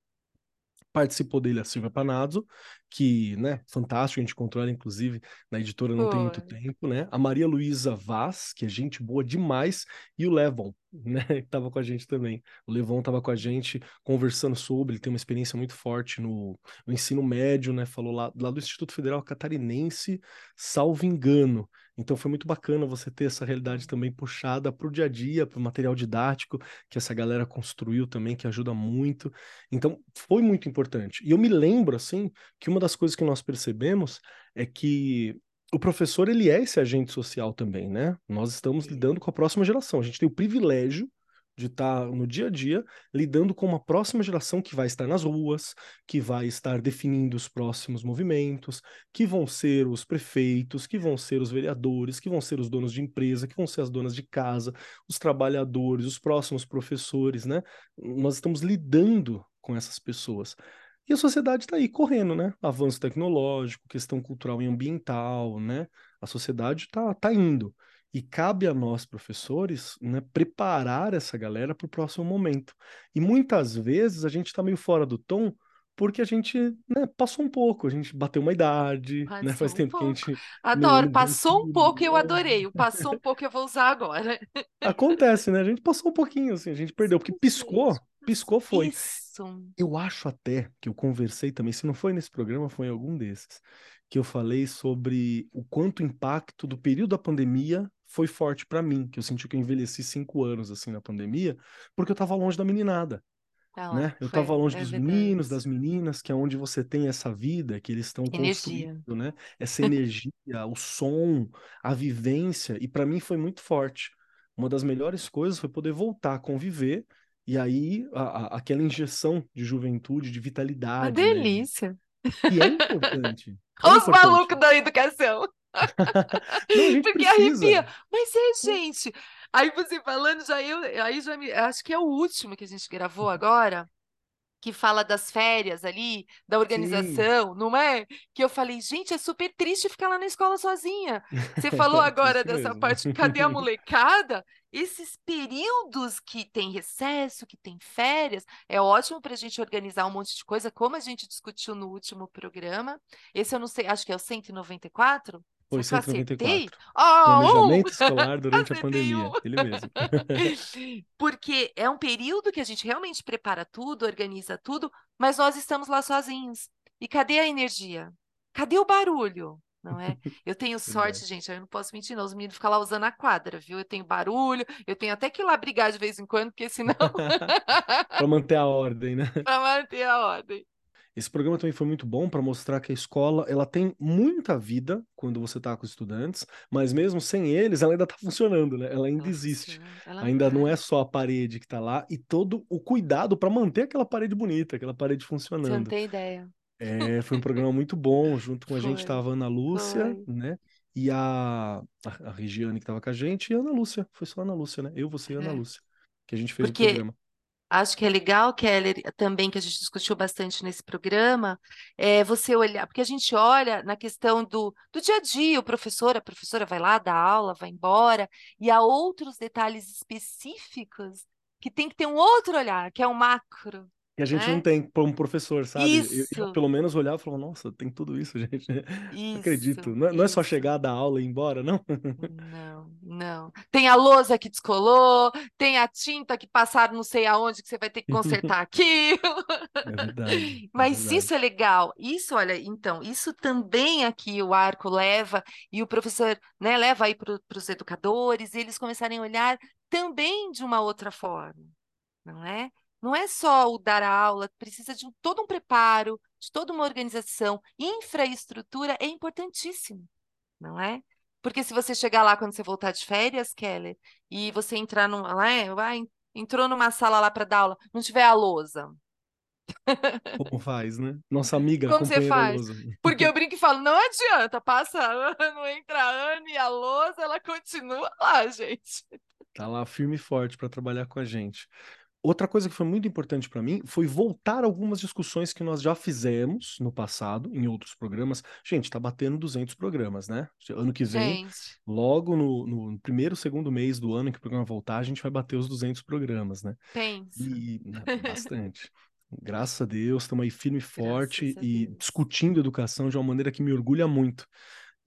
Participou dele a Silvia Panazzo, que, né, fantástico, a gente encontrou ela, inclusive, na editora não tem muito tempo, né? A Maria Luísa Vaz, que é gente boa demais, e o Levon, né, que estava com a gente também. O Levon estava com a gente conversando sobre, ele tem uma experiência muito forte no, no ensino médio, né? Falou lá, lá do Instituto Federal Catarinense, salvo engano. Então foi muito bacana você ter essa realidade também puxada para o dia a dia, para o material didático que essa galera construiu também, que ajuda muito. Então foi muito importante. E eu me lembro, assim, que uma das coisas que nós percebemos é que o professor, ele é esse agente social também, né? Nós estamos lidando com a próxima geração. A gente tem o privilégio de estar no dia a dia lidando com uma próxima geração que vai estar nas ruas, que vai estar definindo os próximos movimentos, que vão ser os prefeitos, que vão ser os vereadores, que vão ser os donos de empresa, que vão ser as donas de casa, os trabalhadores, os próximos professores, né? Nós estamos lidando com essas pessoas. E a sociedade está aí correndo, né? Avanço tecnológico, questão cultural e ambiental, né? A sociedade está tá indo. E cabe a nós, professores, né, preparar essa galera para o próximo momento. E muitas vezes a gente está meio fora do tom porque a gente, né, passou um pouco, a gente bateu uma idade, né? Faz um tempo que a pouco. gente Adoro. não Passou um pouco, eu adorei. O passou um pouco eu vou usar agora. Acontece, né? A gente passou um pouquinho, assim, a gente perdeu, porque piscou, piscou foi. Isso. Eu acho até que eu conversei também, se não foi nesse programa, foi em algum desses, que eu falei sobre o quanto o impacto do período da pandemia foi forte para mim, que eu senti que eu envelheci cinco anos assim na pandemia, porque eu estava longe da meninada, Tá né? Eu estava longe É dos meninos, das meninas, que é onde você tem essa vida que eles estão construindo, né? Essa energia, o som, a vivência, e para mim foi muito forte. Uma das melhores coisas foi poder voltar a conviver e aí a- a- aquela injeção de juventude, de Uma vitalidade, né? Delícia. E é importante. É Os importante. malucos da educação. Não, Porque precisa. arrepia. Mas é, gente. Aí você falando, já eu, aí já me, acho que é o último que a gente gravou agora, que fala das férias ali, da Sim, organização, não é? Que eu falei, gente, é super triste ficar lá na escola sozinha. Você falou agora triste dessa mesmo. parte, cadê a molecada? Esses períodos que tem recesso, que tem férias, é ótimo para a gente organizar um monte de coisa, como a gente discutiu no último programa. Esse eu não sei, acho que é o 194. Foi Será que eu acertei? 194. Ah, um! Planejamento escolar durante a Acertei um! pandemia. Ele mesmo. Porque é um período que a gente realmente prepara tudo, organiza tudo, mas nós estamos lá sozinhos. E cadê a energia? Cadê o barulho? Não é? Eu tenho sorte, Verdade. gente, eu não posso mentir, não. Os meninos ficam lá usando a quadra, viu? Eu tenho barulho, eu tenho até que ir lá brigar de vez em quando, porque senão. Para manter a ordem, né? para manter a ordem. Esse programa também foi muito bom para mostrar que a escola ela tem muita vida quando você está com os estudantes, mas mesmo sem eles, ela ainda está funcionando, né? Ela ainda Ela existe. ela Ainda não é tá. só a parede que está lá e todo o cuidado para manter aquela parede bonita, aquela parede Você não funcionando. tem ideia. É, foi um programa muito bom. Junto com a gente estava a Ana Lúcia, foi. né? E a, a, Regiane que estava com a gente e a Ana Lúcia. Foi só a Ana Lúcia, né? Eu, você e a Ana É. Lúcia, que a gente fez o Porque programa. acho que é legal, Keller, também que a gente discutiu bastante nesse programa, é você olhar, porque a gente olha na questão do, do dia a dia, o professor, a professora vai lá, dá aula, vai embora, e há outros detalhes específicos que tem que ter um outro olhar, que é o macro, Que a gente né? não tem como professor, sabe? Eu, eu, Isso, pelo menos olhava e falava, nossa, tem tudo isso, gente. Não acredito. isso, Não é, não é só isso. chegar, dar aula e ir embora, não? Não, não. Tem a lousa que descolou, tem a tinta que passaram não sei aonde que você vai ter que consertar aquilo. É verdade, é Mas isso verdade. é legal. Isso, olha, então, isso também aqui o Arco leva e o professor, né, leva aí para os educadores, e eles começarem a olhar também de uma outra forma, não é? Não é só o dar a aula, precisa de um- todo um preparo, de toda uma organização. Infraestrutura é importantíssimo, não é? Porque se você chegar lá quando você voltar de férias, Keller, e você entrar num, lá, é, vai, entrou numa sala lá para dar aula, não tiver a lousa, Como faz, né? Nossa amiga, como você faz? Porque eu brinco e falo, não adianta, passa ano, entra ano e a lousa, ela continua lá, gente. Tá lá firme e forte para trabalhar com a gente. Outra coisa que foi muito importante para mim foi voltar algumas discussões que nós já fizemos no passado, em outros programas. Gente, tá batendo 200 programas, né? Ano que vem, Gente, logo no, no primeiro, segundo mês do ano que o programa voltar, a gente vai bater os 200 programas, né? pensa. E né, bastante. Graças a Deus, estamos aí firme e forte e discutindo educação de uma maneira que me orgulha muito.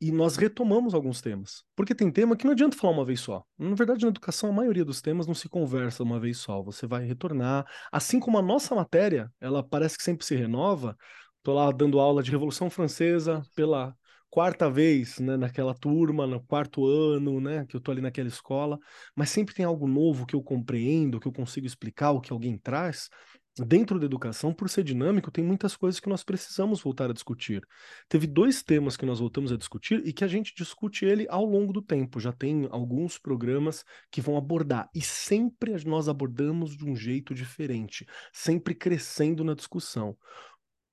E nós retomamos alguns temas. Porque tem tema que não adianta falar uma vez só. Na verdade, na educação, a maioria dos temas não se conversa uma vez só. Você vai retornar. Assim como a nossa matéria, ela parece que sempre se renova. Estou lá dando aula de Revolução Francesa pela quarta vez, né, naquela turma, no quarto ano, né, que eu estou ali naquela escola. Mas sempre tem algo novo que eu compreendo, que eu consigo explicar, o que alguém traz. Dentro da educação, por ser dinâmico, tem muitas coisas que nós precisamos voltar a discutir. Teve dois temas que nós voltamos a discutir e que a gente discute ele ao longo do tempo. Já tem alguns programas que vão abordar, e sempre nós abordamos de um jeito diferente, sempre crescendo na discussão.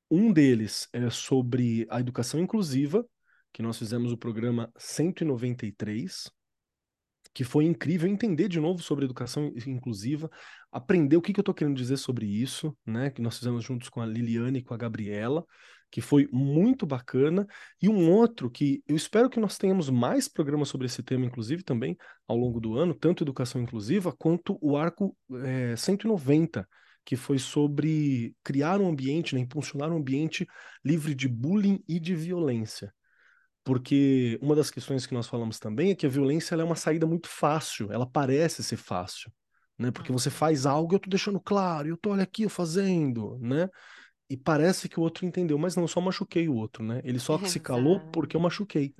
Um deles é sobre a educação inclusiva, que nós fizemos o programa 193, que foi incrível entender de novo sobre educação inclusiva, aprender o que, que eu estou querendo dizer sobre isso, né? Que nós fizemos juntos com a Liliane e com a Gabriela, que foi muito bacana. E um outro que eu espero que nós tenhamos mais programas sobre esse tema, inclusive, também ao longo do ano, tanto educação inclusiva quanto o arco é, 190. Que foi sobre criar um ambiente, né, impulsionar um ambiente livre de bullying e de violência porque uma das questões que nós falamos também é que a violência é uma saída muito fácil, ela parece ser fácil, né? Porque você faz algo, eu tô deixando claro, eu tô olha aqui eu fazendo, né? E parece que o outro entendeu, mas não, eu só machuquei o outro, né? Ele só se calou porque eu machuquei.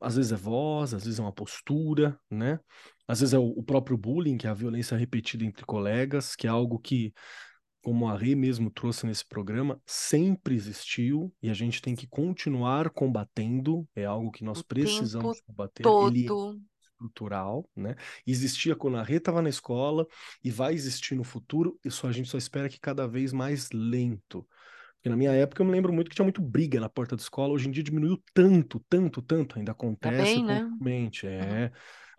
Às vezes é voz, às vezes é uma postura, né? Às vezes é o, o próprio bullying, que é a violência repetida entre colegas, que é algo que como a Rê mesmo trouxe nesse programa, sempre existiu e a gente tem que continuar combatendo, é algo que nós O precisamos combater, ele todo. Estrutural, né? Existia quando a Rê estava na escola e vai existir no futuro, e só a gente só espera que cada vez mais lento. Porque na minha época eu me lembro muito que tinha muito briga na porta da escola, hoje em dia diminuiu tanto, tanto, tanto, ainda Tá acontece bem, né? é,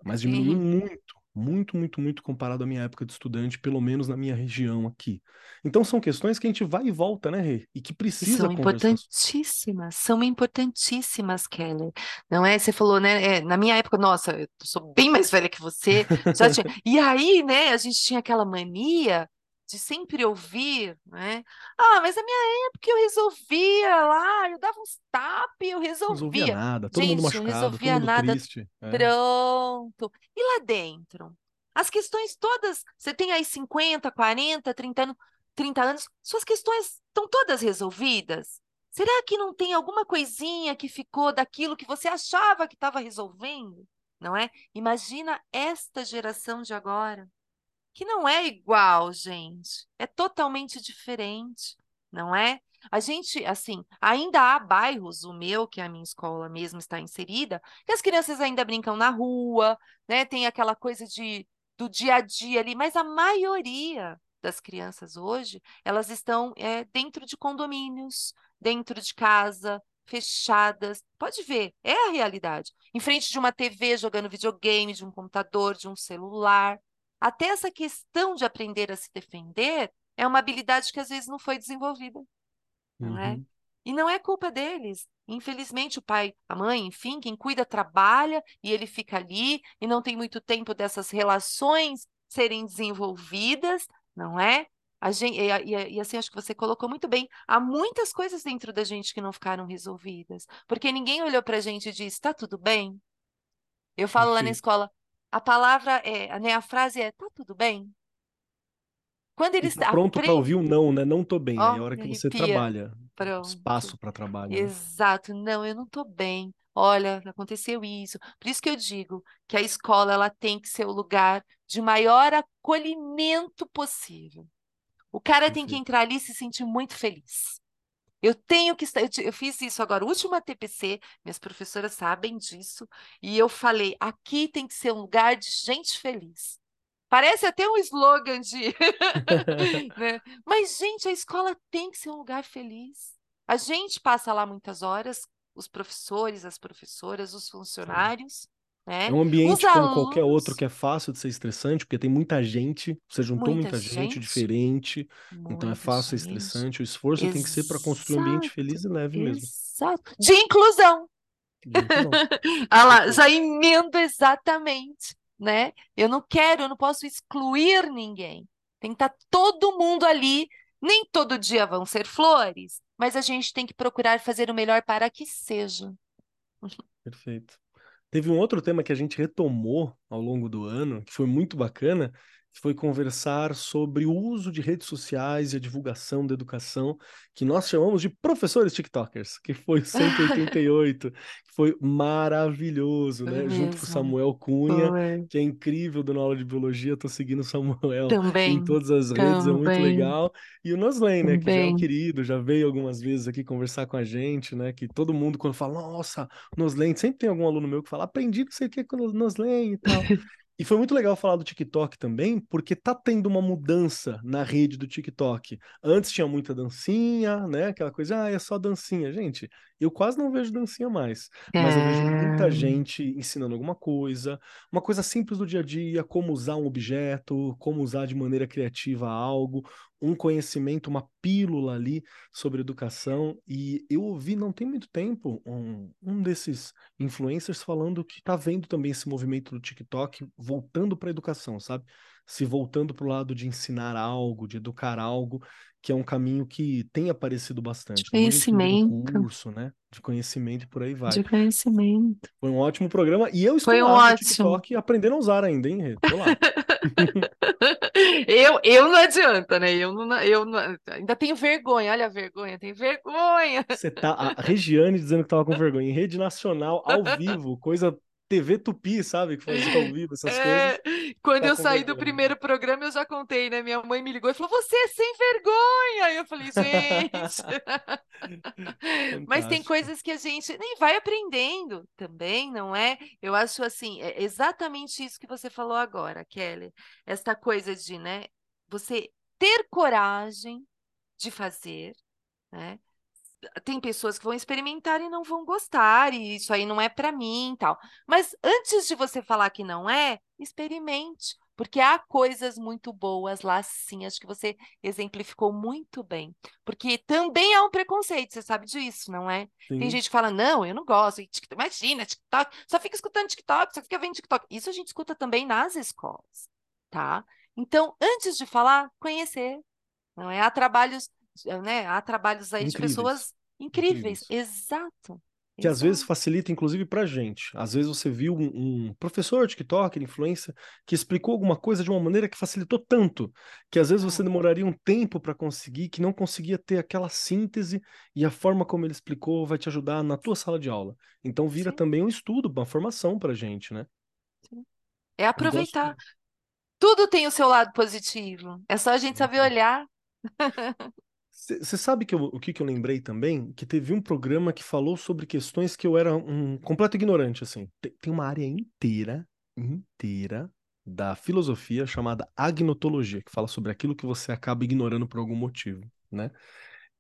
mas diminuiu muito, muito, muito, muito comparado à minha época de estudante, pelo menos na minha região aqui. Então são questões que a gente vai e volta, né, Rê? E que precisa são conversar. importantíssimas, são importantíssimas, Keller. Não é? Você falou, né? é, na minha época, nossa, eu sou bem mais velha que você, tinha. E aí, né, a gente tinha aquela mania de sempre ouvir, né? Ah, mas na minha época eu resolvia lá, eu dava uns tapas e eu Não resolvia resolvia. nada, todo mundo Gente, não machucado, todo resolvia mundo nada, triste. É. pronto. E lá dentro? As questões todas, você tem aí 50, 40, 30 anos, 30 anos, suas questões estão todas resolvidas? Será que não tem alguma coisinha que ficou daquilo que você achava que estava resolvendo? Não é? Imagina esta geração de agora, que não é igual, gente. É totalmente diferente, não é? A gente, assim, ainda há bairros, o meu, que é a minha escola mesmo está inserida, que as crianças ainda brincam na rua, né? Tem aquela coisa de, do dia a dia ali, mas a maioria das crianças hoje, elas estão é, dentro de condomínios, dentro de casa, fechadas. Pode ver, é a realidade. Em frente de uma TV, jogando videogame, de um computador, de um celular. Até essa questão de aprender a se defender é uma habilidade que às vezes não foi desenvolvida, não é? Uhum. E não é culpa deles. Infelizmente, o pai, a mãe, enfim, quem cuida trabalha e ele fica ali e não tem muito tempo dessas relações serem desenvolvidas, não é? Gente, e, e, e, assim, acho que você colocou muito bem, há muitas coisas dentro da gente que não ficaram resolvidas, porque ninguém olhou para a gente e disse, tá tudo bem? Eu falo lá na escola, a palavra é, né, a frase é, tá tudo bem? Quando ele está pronto para ouvir um não, né? Não tô bem. Oh, é a hora que você trabalha, Pronto. espaço para trabalho. Né? Exato. Não, eu não tô bem. Olha, aconteceu isso. Por isso que eu digo que a escola ela tem que ser o lugar de maior acolhimento possível. O cara tem que entrar ali e se sentir muito feliz. Eu tenho que estar. Eu, eu, fiz isso agora, última TPC, minhas professoras sabem disso, e eu falei: aqui tem que ser um lugar de gente feliz. Parece até um slogan de. né? Mas, gente, a escola tem que ser um lugar feliz. A gente passa lá muitas horas, os professores, as professoras, os funcionários. Né? É um ambiente Os como alunos... qualquer outro que é fácil de ser estressante, porque tem muita gente, você juntou muita, muita gente, gente, diferente, então é fácil ser estressante. O esforço Exato. tem que ser para construir um ambiente feliz e leve Exato. mesmo. De inclusão. De inclusão. ah lá, já emendo exatamente, né? Eu não quero, eu não posso excluir ninguém. Tem que estar tá todo mundo ali. Nem todo dia vão ser flores, mas a gente tem que procurar fazer o melhor para que seja. Perfeito. Teve um outro tema que a gente retomou ao longo do ano, que foi muito bacana, foi conversar sobre o uso de redes sociais e a divulgação da educação, que nós chamamos de professores TikTokers, que foi 188, que foi maravilhoso, né? Junto com o Samuel Cunha, foi. que é incrível dando aula de biologia, estou seguindo o Samuel também, em todas as redes, também. é muito legal. E o Noslen, né, que já é um querido, já veio algumas vezes aqui conversar com a gente, né, que todo mundo quando fala, nossa, Noslen, sempre tem algum aluno meu que fala, aprendi não sei o que com o Noslen e tal. E foi muito legal falar do TikTok também, porque tá tendo uma mudança na rede do TikTok. Antes tinha muita dancinha, né? Aquela coisa, ah, é só dancinha. Gente, eu quase não vejo dancinha mais, mas eu vejo muita é. gente ensinando alguma coisa, uma coisa simples do dia a dia, como usar um objeto, como usar de maneira criativa algo, um conhecimento, uma pílula ali sobre educação. E eu ouvi não tem muito tempo um, um desses influencers falando que está vendo também esse movimento do TikTok voltando para a educação, sabe? Se voltando para o lado de ensinar algo, de educar algo que é um caminho que tem aparecido bastante. De conhecimento. Curso, né? De conhecimento e por aí vai. De conhecimento. Foi um ótimo programa. E eu estou Foi um lá ótimo. TikTok aprendendo a usar ainda, hein, Rê? Tô lá. eu, eu não adianta, né? Eu, não, eu não, ainda tenho vergonha. Olha a vergonha, tem vergonha. Você tá... A Regiane dizendo que tava com vergonha. Em rede nacional, ao vivo, coisa TV Tupi, sabe? Que fazia ao vivo essas é, coisas. Quando tá eu saí do primeiro programa, eu já contei, né? Minha mãe me ligou e falou: Você é sem vergonha! E eu falei: Gente. Mas tem coisas que a gente nem vai aprendendo também, não é? Eu acho assim, é exatamente isso que você falou agora, Kelly. Esta coisa de, né? Você ter coragem de fazer, né? Tem pessoas que vão experimentar e não vão gostar, e isso aí não é para mim, tal. Mas antes de você falar que não é, experimente, porque há coisas muito boas lá sim, acho que você exemplificou muito bem. Porque também há um preconceito, você sabe disso, não é? Sim. Tem gente que fala: "Não, eu não gosto". Imagina, TikTok, só fica escutando TikTok, só fica vendo TikTok. Isso a gente escuta também nas escolas, tá? Então, antes de falar, conhecer, não é? Há trabalhos né, há trabalhos aí incríveis. de pessoas incríveis, incríveis. exato. Que às vezes facilita, inclusive, pra gente. Às vezes você viu um, um professor TikTok, influência, que explicou alguma coisa de uma maneira que facilitou tanto, que às vezes você é. demoraria um tempo para conseguir, que não conseguia ter aquela síntese e a forma como ele explicou vai te ajudar na tua sala de aula. Então vira Sim. também um estudo, uma formação pra gente, né? Sim. É aproveitar. Tudo tem o seu lado positivo. É só a gente saber uhum. olhar. Você sabe que eu, o que, que eu lembrei também? Que teve um programa que falou sobre questões que eu era um completo ignorante, assim. Tem, tem uma área inteira, inteira, da filosofia chamada agnotologia, que fala sobre aquilo que você acaba ignorando por algum motivo, né?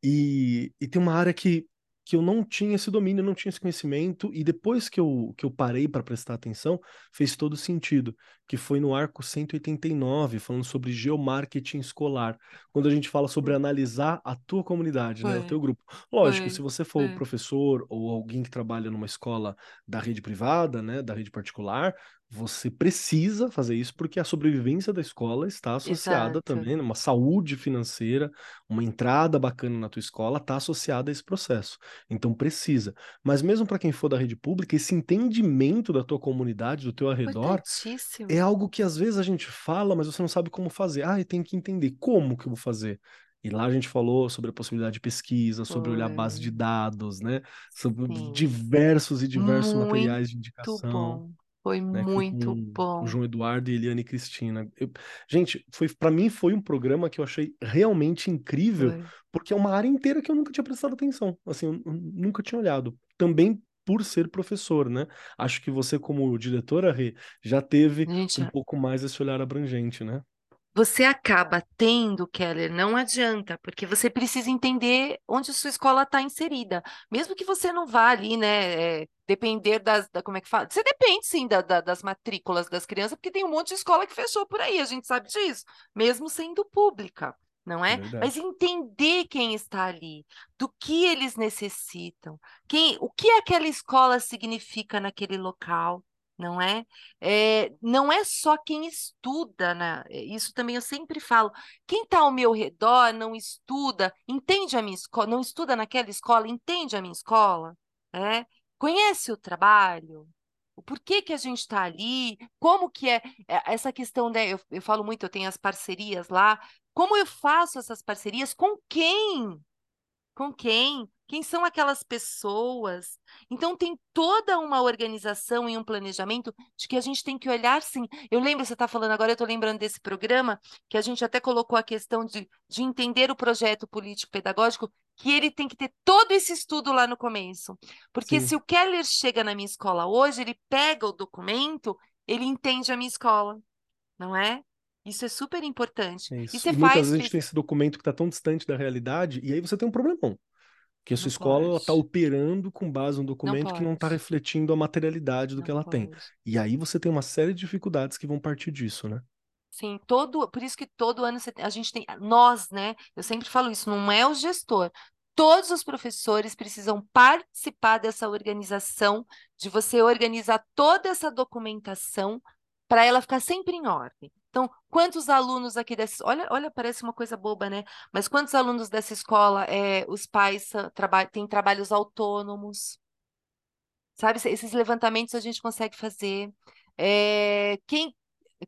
E, e tem uma área que que eu não tinha esse domínio, não tinha esse conhecimento, e depois que eu, que eu parei para prestar atenção, fez todo sentido, que foi no arco 189, falando sobre geomarketing escolar, quando a gente fala sobre analisar a tua comunidade, né, o teu grupo. Lógico, se você for professor ou alguém que trabalha numa escola da rede privada, né, da rede particular, você precisa fazer isso porque a sobrevivência da escola está associada Exato. também, uma saúde financeira, uma entrada bacana na tua escola está associada a esse processo. Então precisa. Mas mesmo para quem for da rede pública, esse entendimento da tua comunidade, do teu arredor, é algo que às vezes a gente fala, mas você não sabe como fazer. Ah, eu tenho que entender como que eu vou fazer. E lá a gente falou sobre a possibilidade de pesquisa, sobre olhar a base de Foi. dados, né? Sobre Sim. diversos e diversos materiais de Muito indicação bom. Foi né, muito com bom. João Eduardo e Eliane Cristina. Eu- gente, foi para mim foi um programa que eu achei realmente incrível, Foi. porque é uma área inteira que eu nunca tinha prestado atenção, assim, eu nunca tinha olhado. Também por ser professor, né? Acho que você como diretora, Rê, já teve Gente, um pouco mais esse olhar abrangente, né? Você acaba tendo, Keller, não adianta, porque você precisa entender onde a sua escola está inserida. Mesmo que você não vá ali, né, é, depender das, da, como é que fala? Você depende, sim, da, da- das matrículas das crianças, porque tem um monte de escola que fechou por aí, a gente sabe disso, mesmo sendo pública, não é? Mas entender quem está ali, do que eles necessitam, quem, o que aquela escola significa naquele local, não é? É, não é só quem estuda, né? Isso também eu sempre falo. Quem está ao meu redor não estuda, entende a minha escola, não estuda naquela escola, entende a minha escola, é? Conhece o trabalho, o porquê que a gente está ali, como que é é, essa questão, né? Eu, eu falo muito, eu tenho as parcerias lá. Como eu faço essas parcerias? Com quem? Com quem? Quem são aquelas pessoas? Então, tem toda uma organização e um planejamento de que a gente tem que olhar, sim. Eu lembro, você está falando agora, eu estou lembrando desse programa, que a gente até colocou a questão de, de entender o projeto político-pedagógico, que ele tem que ter todo esse estudo lá no começo. Porque Sim, se o Keller chega na minha escola hoje, ele pega o documento, ele entende a minha escola, não é? Isso é super importante. é E isso. você E muitas faz, vezes a gente tem esse documento que está tão distante da realidade, e aí você tem um problemão. Que a sua Não escola ela está operando com base num não documento que não está refletindo a materialidade do que Não ela tem. pode. E aí você tem uma série de dificuldades que vão partir disso, né? Sim, todo, por isso que todo ano a gente tem, nós, né? Eu sempre falo isso, não é o gestor. Todos os professores precisam participar dessa organização, de você organizar toda essa documentação para ela ficar sempre em ordem. Então, quantos alunos aqui dessa, olha, olha, parece uma coisa boba, né? Mas quantos alunos dessa escola, é, os pais traba- têm trabalhos autônomos? Sabe, esse- esses levantamentos a gente consegue fazer. É, quem,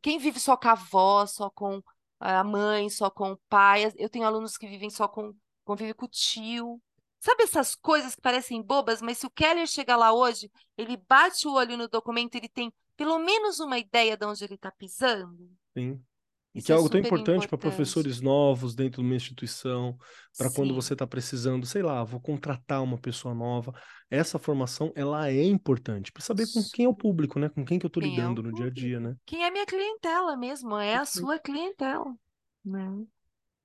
quem vive só com a avó, só com a mãe, só com o pai? Eu tenho alunos que vivem só com, convivem com o tio. Sabe essas coisas que parecem bobas, mas se o Keller chegar lá hoje, ele bate o olho no documento, ele tem pelo menos uma ideia de onde ele está pisando? Sim. E que é é algo tão super importante para importante. professores novos dentro de uma instituição, para quando você está precisando, sei lá, vou contratar uma pessoa nova. Essa formação, ela é importante para saber com quem é o público, né? Com quem que eu estou é lidando no dia a dia, né? Quem é minha clientela mesmo? É a sua clientela, né?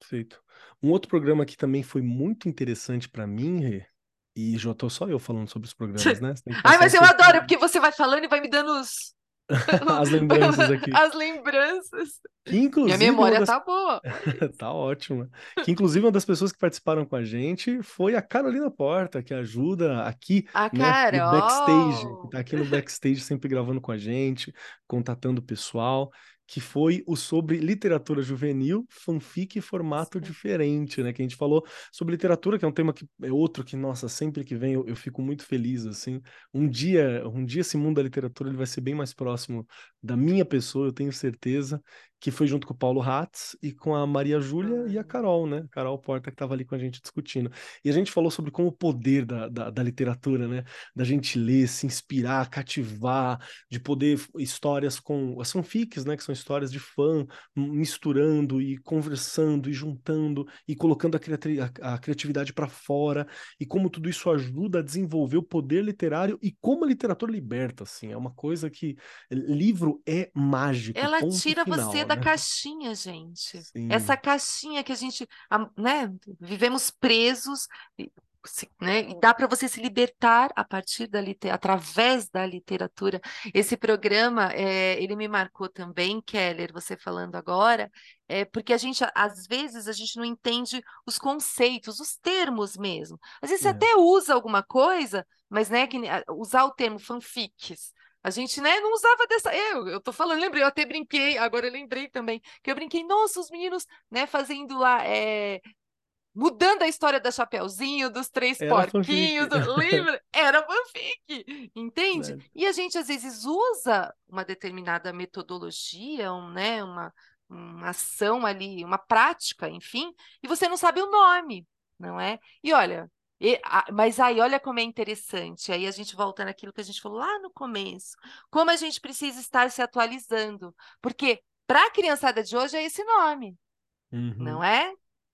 perfeito. Um outro programa que também foi muito interessante para mim, Rê, e já tô só eu falando sobre os programas, né? Ai, mas eu adoro, porque você vai falando e vai me dando os... as lembranças aqui. as lembranças. Que Minha inclusive uma memória das tá boa. Tá ótimo. Que inclusive uma das pessoas que participaram com a gente foi a Carolina Porta, que ajuda aqui, A né, no backstage, que tá aqui no backstage sempre gravando com a gente, contatando o pessoal, que foi o sobre literatura juvenil, fanfic e formato diferente, né? Que a gente falou sobre literatura, que é um tema que é outro que, nossa, sempre que vem eu, eu fico muito feliz, assim. Um dia, um dia esse mundo da literatura ele vai ser bem mais próximo da minha pessoa, eu tenho certeza que foi junto com o Paulo Hatz e com a Maria Júlia e a Carol, né? Carol Porta, que estava ali com a gente discutindo. E a gente falou sobre como o poder da, da, da literatura, né? Da gente ler, se inspirar, cativar, de poder histórias com as fanfics, né? Que são histórias de fã, misturando e conversando e juntando e colocando a, criati a, a criatividade para fora e como tudo isso ajuda a desenvolver o poder literário e como a literatura liberta, assim. É uma coisa que livro é mágico, Ela tira você final, da né? caixinha, gente. Essa Sim, caixinha que a gente, né, vivemos presos, né, e dá para você se libertar a partir da através da literatura. Esse programa, é, ele me marcou também, Keller, você falando agora, é, porque a gente, às vezes, a gente não entende os conceitos, os termos mesmo. Às vezes você é, até usa alguma coisa, mas, né, que, nem- a- usar o termo fanfics. A gente, né, não usava dessa. Eu, eu tô falando, lembrei, eu até brinquei, agora eu lembrei também, que eu brinquei, nossa, os meninos, né, fazendo lá, é, mudando a história da Chapeuzinho, dos três Era porquinhos, do livro, era fanfic, entende? Verdade. E a gente às vezes usa uma determinada metodologia, um, né, uma, uma ação ali, uma prática, enfim, e você não sabe o nome, não é? E olha, e- a- mas aí olha como é interessante, aí a gente volta naquilo que a gente falou lá no começo, como a gente precisa estar se atualizando, porque para a criançada de hoje é esse nome Uhum. não é?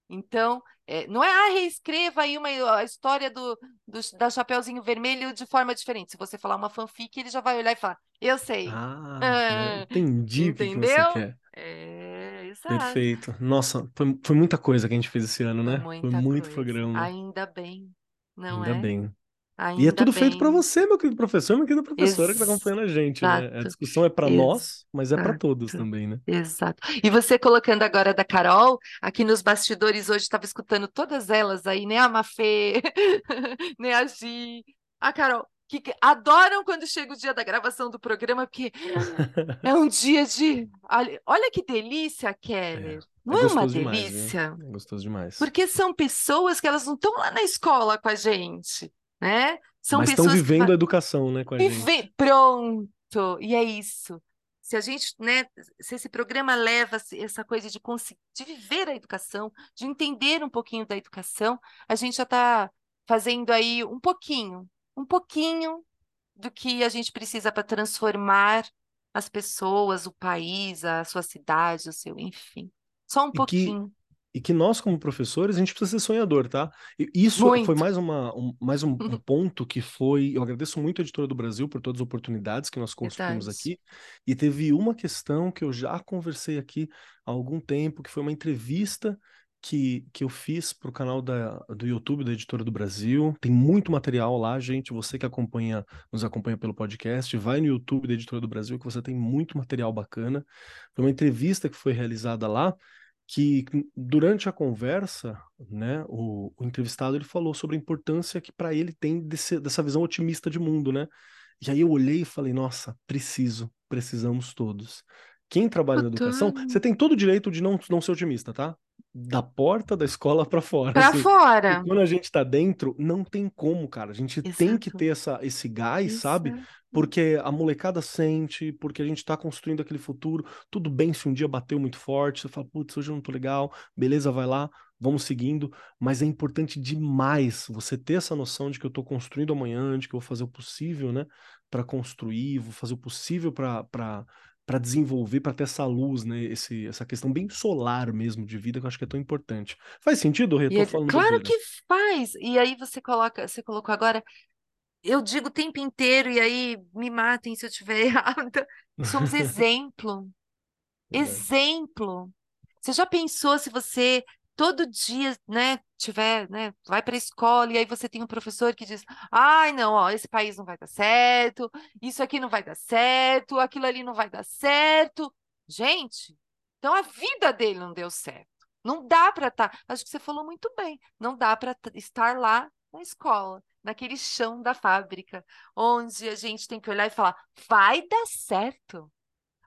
Então, é, não é, ah, reescreva aí uma, a história do, do, da Chapeuzinho Vermelho de forma diferente. Se você falar uma fanfic, ele já vai olhar e falar, eu sei. Ah, Ah, entendi o que você quer. É, exato. Perfeito. Nossa, foi, foi muita coisa que a gente fez esse ano, Foi né? Foi muita muito coisa. programa. Ainda bem, não Ainda é? bem. E é Ainda tudo feito para bem. você, meu querido professor, minha querida professora que está acompanhando a gente, né? A Exato, discussão é para nós, mas é para todos exato. também, né? Exato. E você colocando agora da Carol, aqui nos bastidores hoje estava escutando todas elas aí, né? A Mafê, né? A Gi, a Carol, que adoram quando chega o dia da gravação do programa, porque é um dia de. Olha olha que delícia, É, Keller. é Não é uma gostoso demais, delícia? É gostoso demais. Porque são pessoas que elas não estão lá na escola com a gente, né? São Mas estão que vivendo fa- a educação, né, com a e gente. pronto, e é isso. Se a gente, né, se esse programa leva essa coisa de, consi- de viver a educação, de entender um pouquinho da educação, a gente já está fazendo aí um pouquinho, um pouquinho do que a gente precisa para transformar as pessoas, o país, a sua cidade, o seu, enfim. Só um E que, pouquinho. E que nós, como professores, a gente precisa ser sonhador, tá? E isso foi Muito. mais, uma, um, mais um, um ponto que foi. Eu agradeço muito a Editora do Brasil por todas as oportunidades que nós construímos Verdade. aqui. E teve uma questão que eu já conversei aqui há algum tempo, que foi uma entrevista que, que eu fiz para o canal da, do YouTube da Editora do Brasil. Tem muito material lá, gente. Você que acompanha, nos acompanha pelo podcast, vai no YouTube da Editora do Brasil, que você tem muito material bacana. Foi uma entrevista que foi realizada lá que durante a conversa, né, o, o entrevistado ele falou sobre a importância que para ele tem desse, dessa visão otimista de mundo, né? E aí eu olhei e falei, nossa, preciso, precisamos todos. Quem trabalha na educação, você tem todo o direito de não, não ser otimista, tá? Da porta da escola para fora, Para assim. Fora. quando a gente tá dentro, não tem como, cara. A gente tem que Exato. ter essa, esse gás, sabe? Exato. Porque a molecada sente, porque a gente tá construindo aquele futuro. Tudo bem se um dia bateu muito forte, você fala, putz, hoje eu não tô legal, beleza, vai lá, vamos seguindo. Mas é importante demais você ter essa noção de que eu tô construindo amanhã, de que eu vou fazer o possível, né, para construir, vou fazer o possível para para desenvolver, para ter essa luz, né, esse, essa questão bem solar mesmo de vida que eu acho que é tão importante. Faz sentido, Rê? Tô ele- falando claro que faz. E aí você coloca, você colocou agora, eu digo o tempo inteiro, e aí me matem se eu estiver errada. Somos exemplo. Exemplo. Você já pensou se você todo dia, né, tiver, né, vai para a escola e aí você tem um professor que diz: "Ai, não, ó, esse país não vai dar certo, isso aqui não vai dar certo, aquilo ali não vai dar certo". Gente, então a vida dele não deu certo. Não dá para estar, acho que você falou muito bem, não dá para estar lá na escola, naquele chão da fábrica, onde a gente tem que olhar e falar: "Vai dar certo".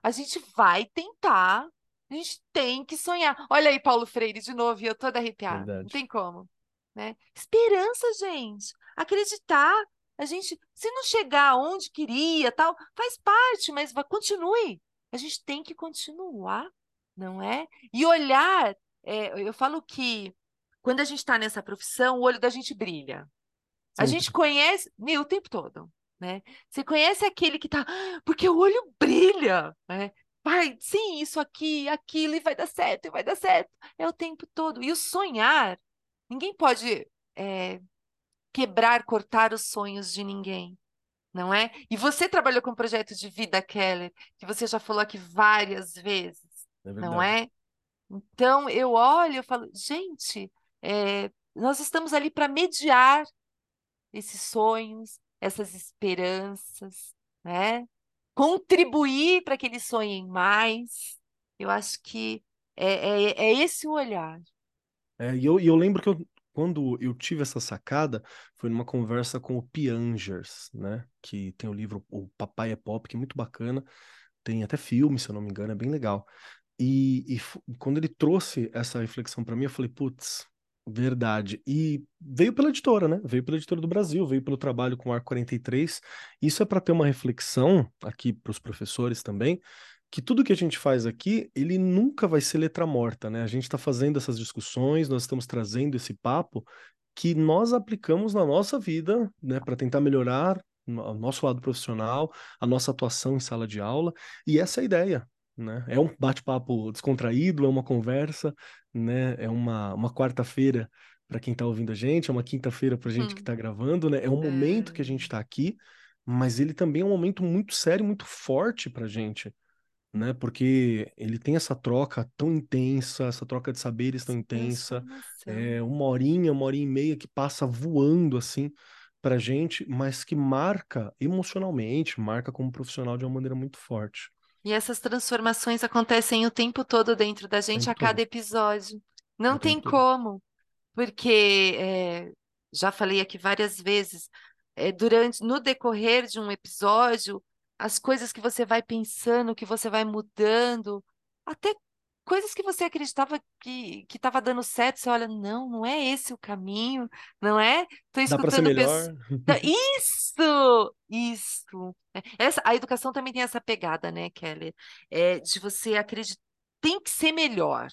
A gente vai tentar. A gente tem que sonhar. Olha aí, Paulo Freire, de novo, e eu toda arrepiada. Não Verdade. tem como, né? Esperança, gente. Acreditar. A gente, se não chegar onde queria, tal, faz parte, mas vai, continue. A gente tem que continuar, não é? E olhar. é, eu falo que quando a gente está nessa profissão, o olho da gente brilha. A gente conhece, meu, o tempo todo, né? Você conhece aquele que tá, "Ah, porque o olho brilha, né? Vai, sim, isso aqui, aquilo, e vai dar certo, e vai dar certo. É o tempo todo. E o sonhar, ninguém pode é, quebrar, cortar os sonhos de ninguém, não é? E você trabalhou com o projeto de vida, Keller, que você já falou aqui várias vezes, É não é? Então eu olho, eu falo, gente, é, nós estamos ali para mediar esses sonhos, essas esperanças, né? Contribuir para que eles sonhem mais. Eu acho que é, é, é esse o olhar. É, e eu, eu lembro que eu, quando eu tive essa sacada, foi numa conversa com o Piangers, né? Que tem o livro O Papai é Pop, que é muito bacana. Tem até filme, se eu não me engano, é bem legal. E, e quando ele trouxe essa reflexão para mim, eu falei, putz, verdade. E veio pela editora, né? Veio pela editora do Brasil, veio pelo trabalho com o Arco 43. Isso é para ter uma reflexão aqui para os professores também, que tudo que a gente faz aqui, ele nunca vai ser letra morta, né? A gente está fazendo essas discussões, nós estamos trazendo esse papo que nós aplicamos na nossa vida, né, para tentar melhorar o nosso lado profissional, a nossa atuação em sala de aula, e essa é a ideia, né? É um bate-papo descontraído, é uma conversa, né? É uma, uma quarta-feira para quem está ouvindo a gente, é uma quinta-feira para a gente hum. que está gravando, né? É um momento que a gente está aqui, mas ele também é um momento muito sério, muito forte para a gente, né? Porque ele tem essa troca tão intensa, essa troca de saberes tão intensa, é uma horinha, uma horinha e meia que passa voando assim para gente, mas que marca emocionalmente, marca como profissional de uma maneira muito forte. E essas transformações acontecem o tempo todo dentro da gente, a cada episódio. Não tem como, porque é, já falei aqui várias vezes, é, durante no decorrer de um episódio, as coisas que você vai pensando, que você vai mudando, até coisas que você acreditava que que estava dando certo, você olha, não, não é esse o caminho, não é? Tô Dá para ser melhor. Isso, isso. É, essa, a educação também tem essa pegada, né, Kelly? É, de você acreditar, tem que ser melhor.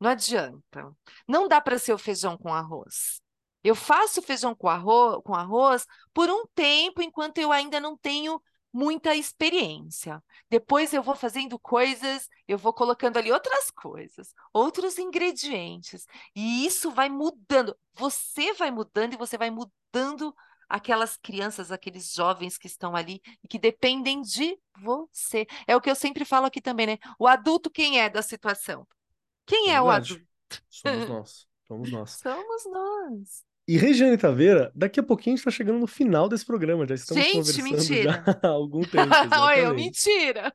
Não adianta. Não dá para ser o feijão com arroz. Eu faço feijão com arroz, com arroz por um tempo, enquanto eu ainda não tenho muita experiência. Depois eu vou fazendo coisas, eu vou colocando ali outras coisas, outros ingredientes, e isso vai mudando. Você vai mudando e você vai mudando aquelas crianças, aqueles jovens que estão ali e que dependem de você. É o que eu sempre falo aqui também, né? O adulto quem é da situação? Quem é, é o adulto? Somos nós. Somos nós. Somos nós. E Regiane Taveira, daqui a pouquinho a gente está chegando no final desse programa, já estamos gente, conversando mentira. já há algum tempo. Oi, mentira!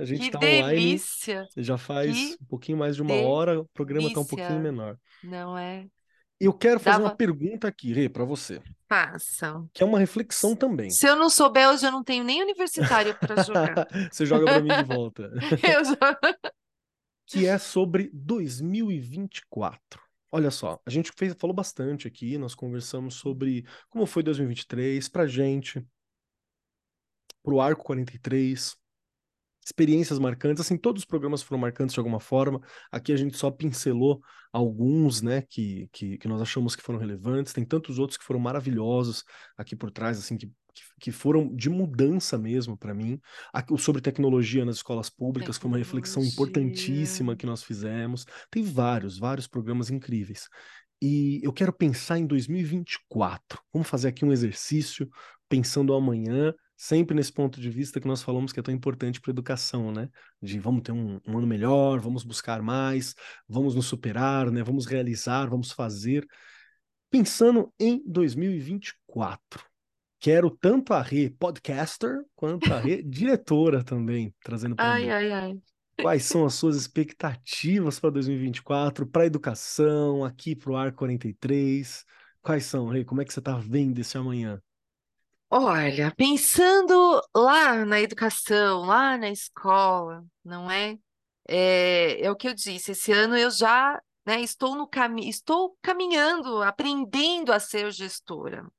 a gente está online já faz que um pouquinho mais de uma delícia. hora, o programa está um pouquinho menor. Não é? Eu quero fazer Dava... uma pergunta aqui, Rê, para você. Faça. Que é uma reflexão também. Se eu não souber, hoje eu não tenho nem universitário para jogar. você joga para mim de volta. eu jogo. Que é sobre 2024. Olha só, a gente fez, falou bastante aqui, nós conversamos sobre como foi 2023 pra gente, pro Arco 43, experiências marcantes, assim, todos os programas foram marcantes de alguma forma. Aqui a gente só pincelou alguns, né, que, que, que nós achamos que foram relevantes. Tem tantos outros que foram maravilhosos aqui por trás, assim, que que foram de mudança mesmo para mim. O sobre tecnologia nas escolas públicas tecnologia. foi uma reflexão importantíssima que nós fizemos. Tem vários, vários programas incríveis. E eu quero pensar em 2024. Vamos fazer aqui um exercício pensando amanhã, sempre nesse ponto de vista que nós falamos que é tão importante para a educação, né? De vamos ter um, um ano melhor, vamos buscar mais, vamos nos superar, né? Vamos realizar, vamos fazer. Pensando em 2024 Quero tanto a Rê podcaster quanto a Rê diretora também, trazendo para mim. Ai, ai, ai. Quais são as suas expectativas para 2024, para a educação, aqui para o AR 43? Quais são, Rê? Como é que você está vendo esse amanhã? Olha, pensando lá na educação, lá na escola, não é? É, é o que eu disse, esse ano eu já né, estou no caminho, estou caminhando, aprendendo a ser gestora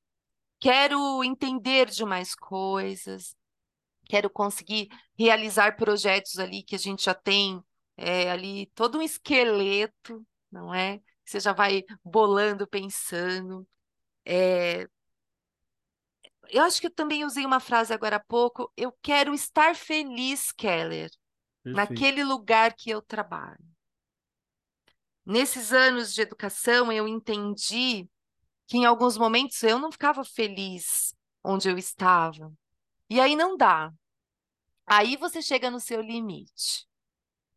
quero entender de mais coisas, quero conseguir realizar projetos ali que a gente já tem é, ali todo um esqueleto, não é? Você já vai bolando, pensando. É... Eu acho que eu também usei uma frase agora há pouco. Eu quero estar feliz, Keller, Perfeito. naquele lugar que eu trabalho. Nesses anos de educação, eu entendi que em alguns momentos eu não ficava feliz onde eu estava. E aí não dá. Aí você chega no seu limite.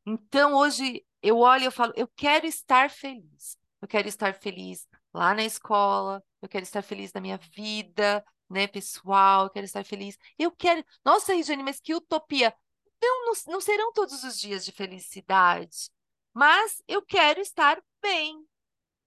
Então hoje eu olho e falo, eu quero estar feliz. Eu quero estar feliz lá na escola, eu quero estar feliz na minha vida, né, pessoal, eu quero estar feliz. Eu quero. Nossa, Regiane, mas que utopia! Não, não, não serão todos os dias de felicidade, mas eu quero estar bem.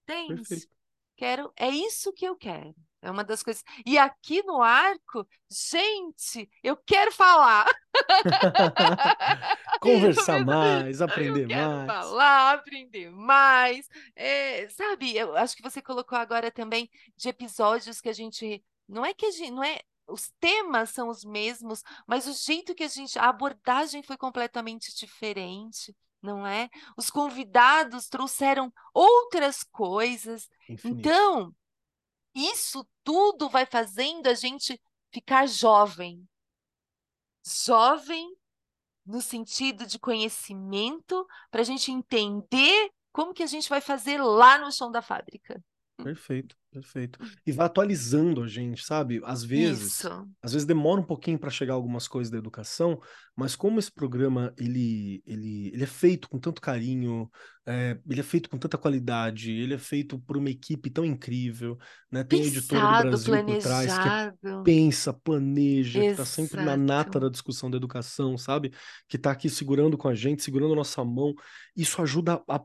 Entende? Quero, é isso que eu quero. É uma das coisas. E aqui no arco, gente, eu quero falar. Conversar mais, aprender eu quero mais. falar, aprender mais. É, sabe, eu acho que você colocou agora também de episódios que a gente. Não é que a gente. Não é, os temas são os mesmos, mas o jeito que a gente. A abordagem foi completamente diferente, não é? Os convidados trouxeram outras coisas. Infinito. Então, isso tudo vai fazendo a gente ficar jovem. Jovem no sentido de conhecimento, para a gente entender como que a gente vai fazer lá no chão da fábrica. Perfeito, perfeito. E vai atualizando a gente, sabe? Às vezes, Isso. às vezes demora um pouquinho para chegar algumas coisas da educação, mas como esse programa ele, ele, ele é feito com tanto carinho, é, ele é feito com tanta qualidade, ele é feito por uma equipe tão incrível, né? Tem editora do Brasil por trás que planejado. pensa, planeja, que tá sempre na nata Exato. da discussão da educação, sabe? Que tá aqui segurando com a gente, segurando a nossa mão. Isso ajuda a,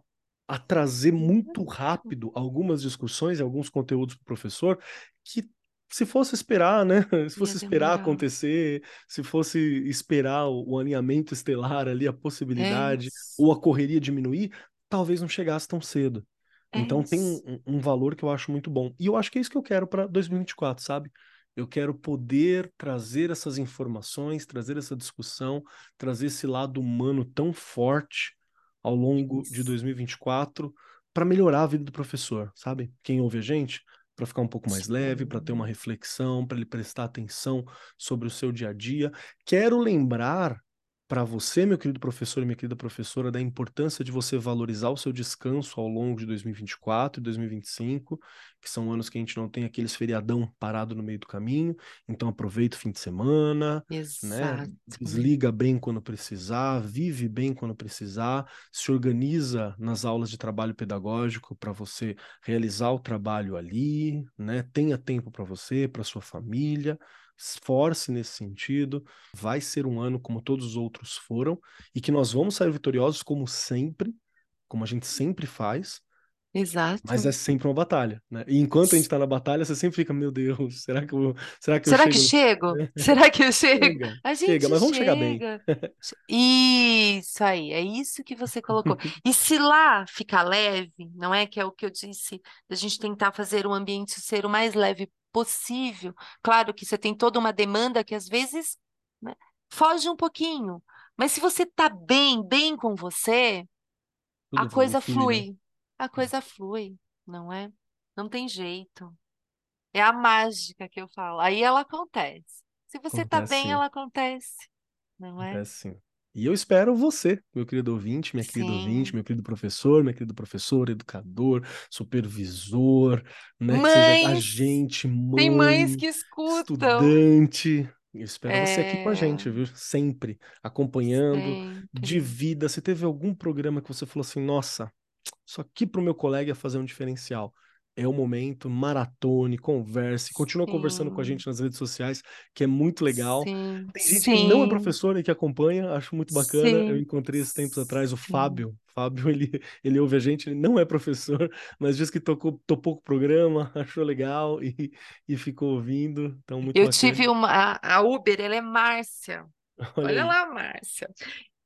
a trazer muito rápido algumas discussões e alguns conteúdos para o professor que se fosse esperar, né? Se fosse esperar acontecer, se fosse esperar o, o alinhamento estelar ali, a É possibilidade, isso. ou a correria diminuir, talvez não chegasse tão cedo. É Então tem um, isso. um- um valor que eu acho muito bom. E eu acho que é isso que eu quero para 2024, sabe? Eu quero poder trazer essas informações, trazer essa discussão, trazer esse lado humano tão forte ao longo de Isso. 2024 para melhorar a vida do professor, sabe? Quem ouve a gente, para ficar um pouco mais leve, para ter uma reflexão, para ele prestar atenção sobre o seu dia a dia. Quero lembrar para você, meu querido professor e minha querida professora, da importância de você valorizar o seu descanso ao longo de 2024 e 2025, que são anos que a gente não tem aqueles feriadão parado no meio do caminho. Então aproveita o fim de semana, né? Desliga bem quando precisar, vive bem quando precisar, se organiza nas aulas de trabalho pedagógico para você realizar o trabalho ali, né? Tenha tempo para você, para sua família, esforce nesse sentido. Vai ser um ano como todos os outros foram e que nós vamos sair vitoriosos como sempre, como a gente sempre faz. Exato. Mas é sempre uma batalha, né? E enquanto a gente tá na batalha, você sempre fica, meu Deus, será que eu, será que eu Será que chego no... chego? Será que eu chego? Chega, A chega, gente mas vamos chegar bem. chega. Isso aí, é isso que você colocou. E se lá ficar leve, não é? Que é o que eu disse, da gente tentar fazer o ambiente ser o mais leve possível. Claro que você tem toda uma demanda que às vezes, né, foge um pouquinho. Mas se você tá bem, bem com você, a Tudo coisa flui, né? flui. A coisa flui, não é? Não tem jeito. É a mágica que eu falo. Aí ela acontece. Se você tá Acontece bem, sim, ela acontece, não é? acontece sim. E eu espero você, meu querido ouvinte, minha querida ouvinte, meu querido professor, meu querido professor, educador, supervisor, né? Que seja Mães, agente, tem mães mãe, que escutam. estudante. Eu espero você aqui com a É, gente, viu? Sempre acompanhando, sempre. divida. Se teve algum programa que você falou assim, nossa, isso aqui pro meu colega fazer um diferencial. É o momento, maratone, converse, continua conversando com a Sim, gente nas redes sociais, que é muito legal. sim, Tem gente que não é sim, professor e que acompanha, acho muito bacana. Eu sim, encontrei esses tempos atrás o sim. Fábio. Fábio, ele, ele ouve a gente, ele não é professor, mas diz que tocou, topou com o programa, achou legal e, e ficou ouvindo. Então, muito Eu bacana. tive uma. A Uber, ela é Márcia. Olha Olha lá, Márcia.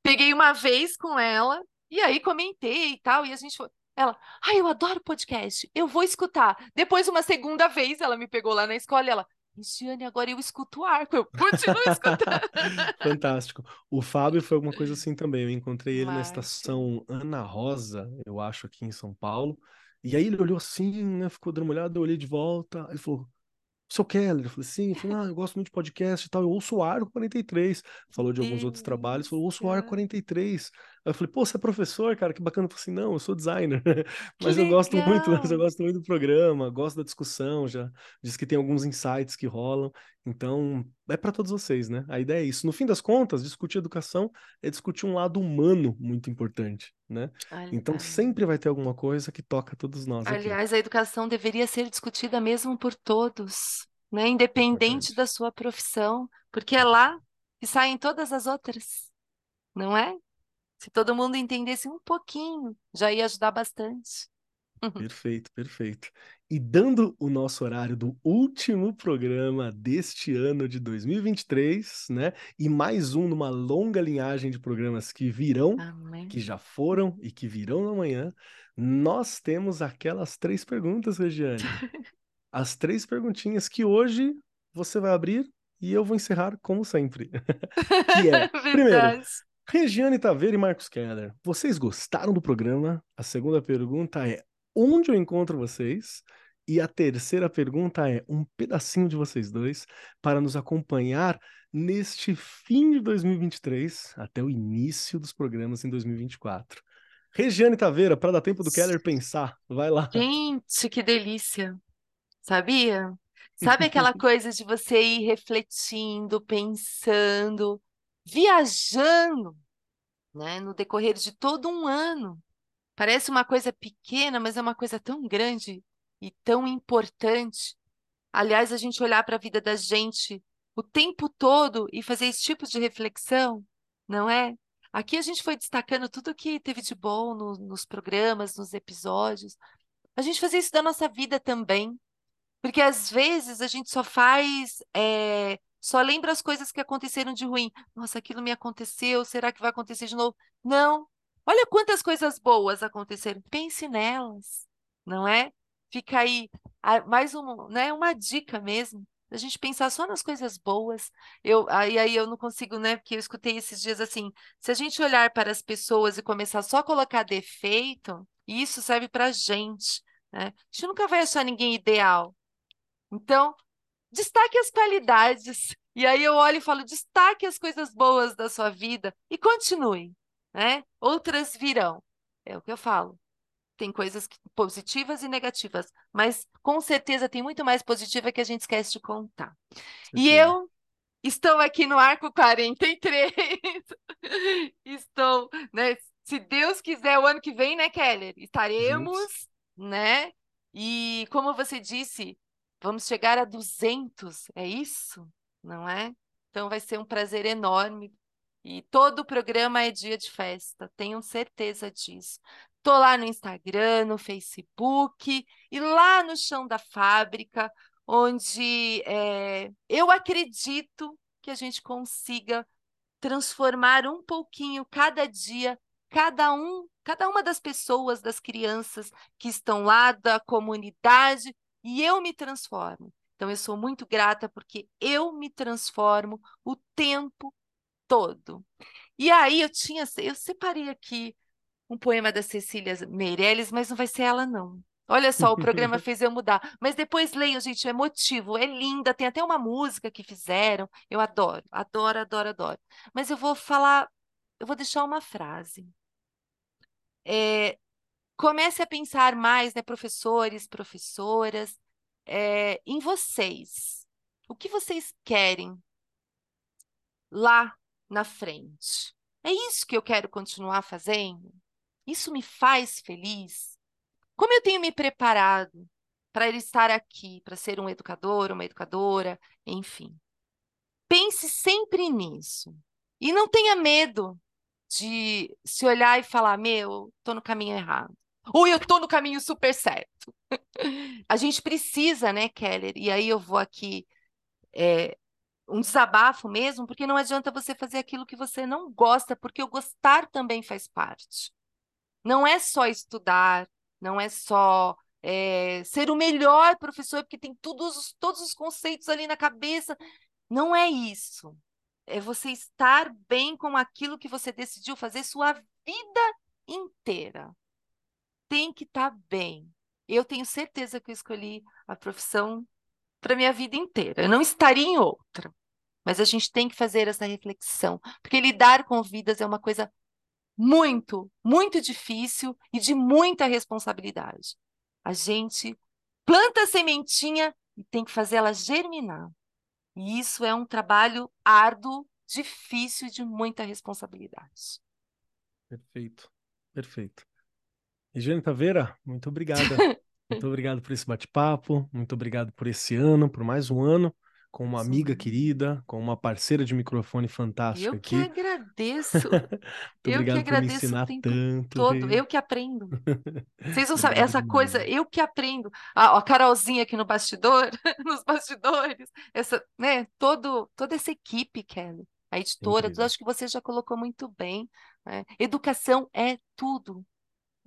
Peguei uma vez com ela e aí comentei e tal, e a gente foi. Ela, ai, eu adoro podcast, eu vou escutar. Depois, uma segunda vez, ela me pegou lá na escola e ela, Cristiane, agora eu escuto o arco, eu continuo escutando. Fantástico. O Fábio foi alguma coisa assim também. Eu encontrei ele na Márcia. estação Ana Rosa, eu acho, aqui em São Paulo. E aí ele olhou assim, né? Ficou dando uma olhada, eu olhei de volta. Ele falou: Seu Keller? Eu falei, sim. Falou, ah, eu gosto muito de podcast e tal. Eu ouço o Arco 43. Falou de alguns outros trabalhos. Falou, ouço o Arco Delícia. 43. Aí eu falei, pô, você é professor, cara, que bacana. Eu falei assim, não, eu sou designer. Que Mas eu gosto muito, mas eu gosto muito do programa, gosto da discussão, já disse que tem alguns insights que rolam. Então, é para todos vocês, né? A ideia é isso. No fim das contas, discutir educação é discutir um lado humano muito importante, né? Então, ali- sempre vai ter alguma coisa que toca todos nós aqui. Aliás, a educação deveria ser discutida mesmo por todos, né? Independente Importante. da sua profissão, porque é lá que saem todas as outras, não é? Se todo mundo entendesse um pouquinho, já ia ajudar bastante. Perfeito, perfeito. E dando o nosso horário do último programa deste ano de 2023, né? E mais um numa longa linhagem de programas que virão, Amém. que já foram e que virão amanhã, nós temos aquelas três perguntas, Regiane. As três perguntinhas que hoje você vai abrir e eu vou encerrar como sempre. que é, primeiro. Regiane Taveira e Marcos Keller, vocês gostaram do programa? A segunda pergunta é: onde eu encontro vocês? E a terceira pergunta é um pedacinho de vocês dois para nos acompanhar neste fim de 2023 até o início dos programas em 2024. Regiane Taveira, para dar tempo do Keller pensar, vai lá. Gente, que delícia. Sabia? Sabe aquela coisa de você ir refletindo, pensando, viajando, né, no decorrer de todo um ano. Parece uma coisa pequena, mas é uma coisa tão grande e tão importante. Aliás, a gente olhar para a vida da gente o tempo todo e fazer esse tipo de reflexão, não é? Aqui a gente foi destacando tudo que teve de bom no- nos programas, nos episódios. A gente fazer isso da nossa vida também. Porque às vezes a gente só faz, é, só lembra as coisas que aconteceram de ruim. Nossa, aquilo me aconteceu, será que vai acontecer de novo? Não. Olha quantas coisas boas aconteceram. Pense nelas, não é? Fica aí ah, mais um, né, uma dica mesmo. A gente pensar só nas coisas boas. Eu, aí, aí eu não consigo, né? Porque eu escutei esses dias assim: se a gente olhar para as pessoas e começar só a colocar defeito, isso serve para a gente, né? A gente nunca vai achar ninguém ideal. Então, destaque as qualidades. E aí eu olho e falo, destaque as coisas boas da sua vida e continue, né? Outras virão. É o que eu falo. Tem coisas positivas e negativas, mas com certeza tem muito mais positiva que a gente esquece de contar. E Certeza. eu estou aqui no Arco 43. Estou, né? Se Deus quiser, o ano que vem, né, Keller? Estaremos, né? E como você disse, vamos chegar a 200, é isso? Não é? Então vai ser um prazer enorme. E todo o programa é dia de festa, tenham certeza disso. Tô lá no Instagram, no Facebook e lá no chão da fábrica, onde é, eu acredito que a gente consiga transformar um pouquinho cada dia, cada um, cada uma das pessoas, das crianças que estão lá, da comunidade, e eu me transformo. Então, eu sou muito grata porque eu me transformo o tempo todo. E aí eu tinha, eu separei aqui um poema da Cecília Meirelles, mas não vai ser ela, não. Olha só, o programa fez eu mudar. Mas depois leiam, gente, é emotivo, é linda, tem até uma música que fizeram. Eu adoro, adoro, adoro, adoro. Mas eu vou falar, eu vou deixar uma frase. É, comece a pensar mais, né, professores, professoras, é, em vocês. O que vocês querem lá na frente? É isso que eu quero continuar fazendo? Isso me faz feliz? Como eu tenho me preparado para estar aqui, para ser um educador, uma educadora, enfim. Pense sempre nisso. E não tenha medo de se olhar e falar: meu, estou no caminho errado. Ou eu estou no caminho super certo. A gente precisa, né, Keller? E aí eu vou aqui. É, um desabafo mesmo, porque não adianta você fazer aquilo que você não gosta, porque o gostar também faz parte. Não é só estudar, não é só é, ser o melhor professor, porque tem todos os, todos os conceitos ali na cabeça. Não é isso. É você estar bem com aquilo que você decidiu fazer sua vida inteira. Tem que estar bem. Eu tenho certeza que eu escolhi a profissão para minha vida inteira. Eu não estaria em outra. Mas a gente tem que fazer essa reflexão, porque lidar com vidas é uma coisa muito, muito difícil e de muita responsabilidade. A gente planta a sementinha e tem que fazer ela germinar. E isso é um trabalho árduo, difícil e de muita responsabilidade. Perfeito, perfeito. Regiane Taveira, muito obrigada. Muito obrigado por esse bate-papo, muito obrigado por esse ano, por mais um ano. com uma amiga Sim. querida, com uma parceira de microfone fantástica Eu que aqui. agradeço. Muito Eu que obrigado por me agradeço o ensinar tanto, todo. Eu que aprendo. Vocês não sabem, essa coisa, eu que aprendo. A, a Carolzinha aqui no bastidor, nos bastidores, essa, né, todo, toda essa equipe, Kelly, a editora, Incrível. acho que você já colocou muito bem. né? Educação é tudo.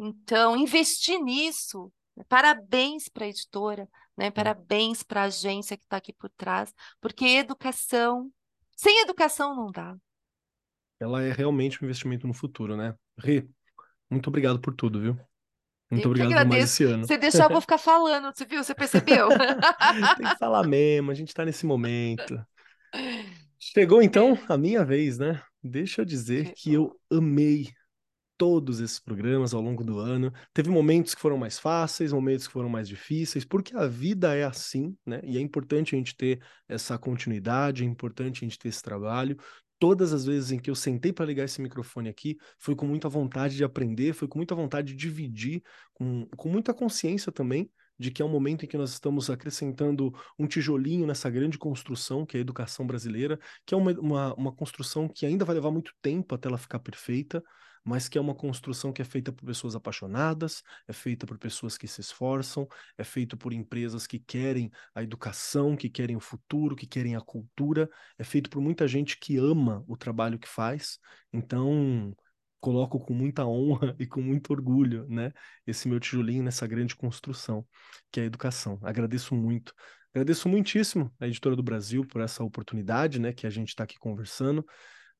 Então, investir nisso. né? Parabéns para a editora, né? Parabéns para a agência que está aqui por trás, porque educação, sem educação não dá. Ela é realmente um investimento no futuro, né? Rê, muito obrigado por tudo, viu? Muito Eu obrigado por mais esse ano. Você deixar, eu vou ficar falando, você viu? Você percebeu? Tem que falar mesmo, a gente tá nesse momento. Chegou então a minha vez, né? Deixa eu dizer que eu amei todos esses programas ao longo do ano. Teve momentos que foram mais fáceis, momentos que foram mais difíceis, porque a vida é assim, né? E é importante a gente ter essa continuidade, é importante a gente ter esse trabalho. Todas as vezes em que eu sentei para ligar esse microfone aqui, foi com muita vontade de aprender, foi com muita vontade de dividir, com, com muita consciência também de que é um momento em que nós estamos acrescentando um tijolinho nessa grande construção que é a educação brasileira, que é uma, uma, uma construção que ainda vai levar muito tempo até ela ficar perfeita, mas que é uma construção que é feita por pessoas apaixonadas, é feita por pessoas que se esforçam, é feita por empresas que querem a educação, que querem o futuro, que querem a cultura, é feito por muita gente que ama o trabalho que faz. Então, coloco com muita honra e com muito orgulho, né, esse meu tijolinho nessa grande construção, que é a educação. Agradeço muito. Agradeço muitíssimo a Editora do Brasil por essa oportunidade, né, que a gente está aqui conversando.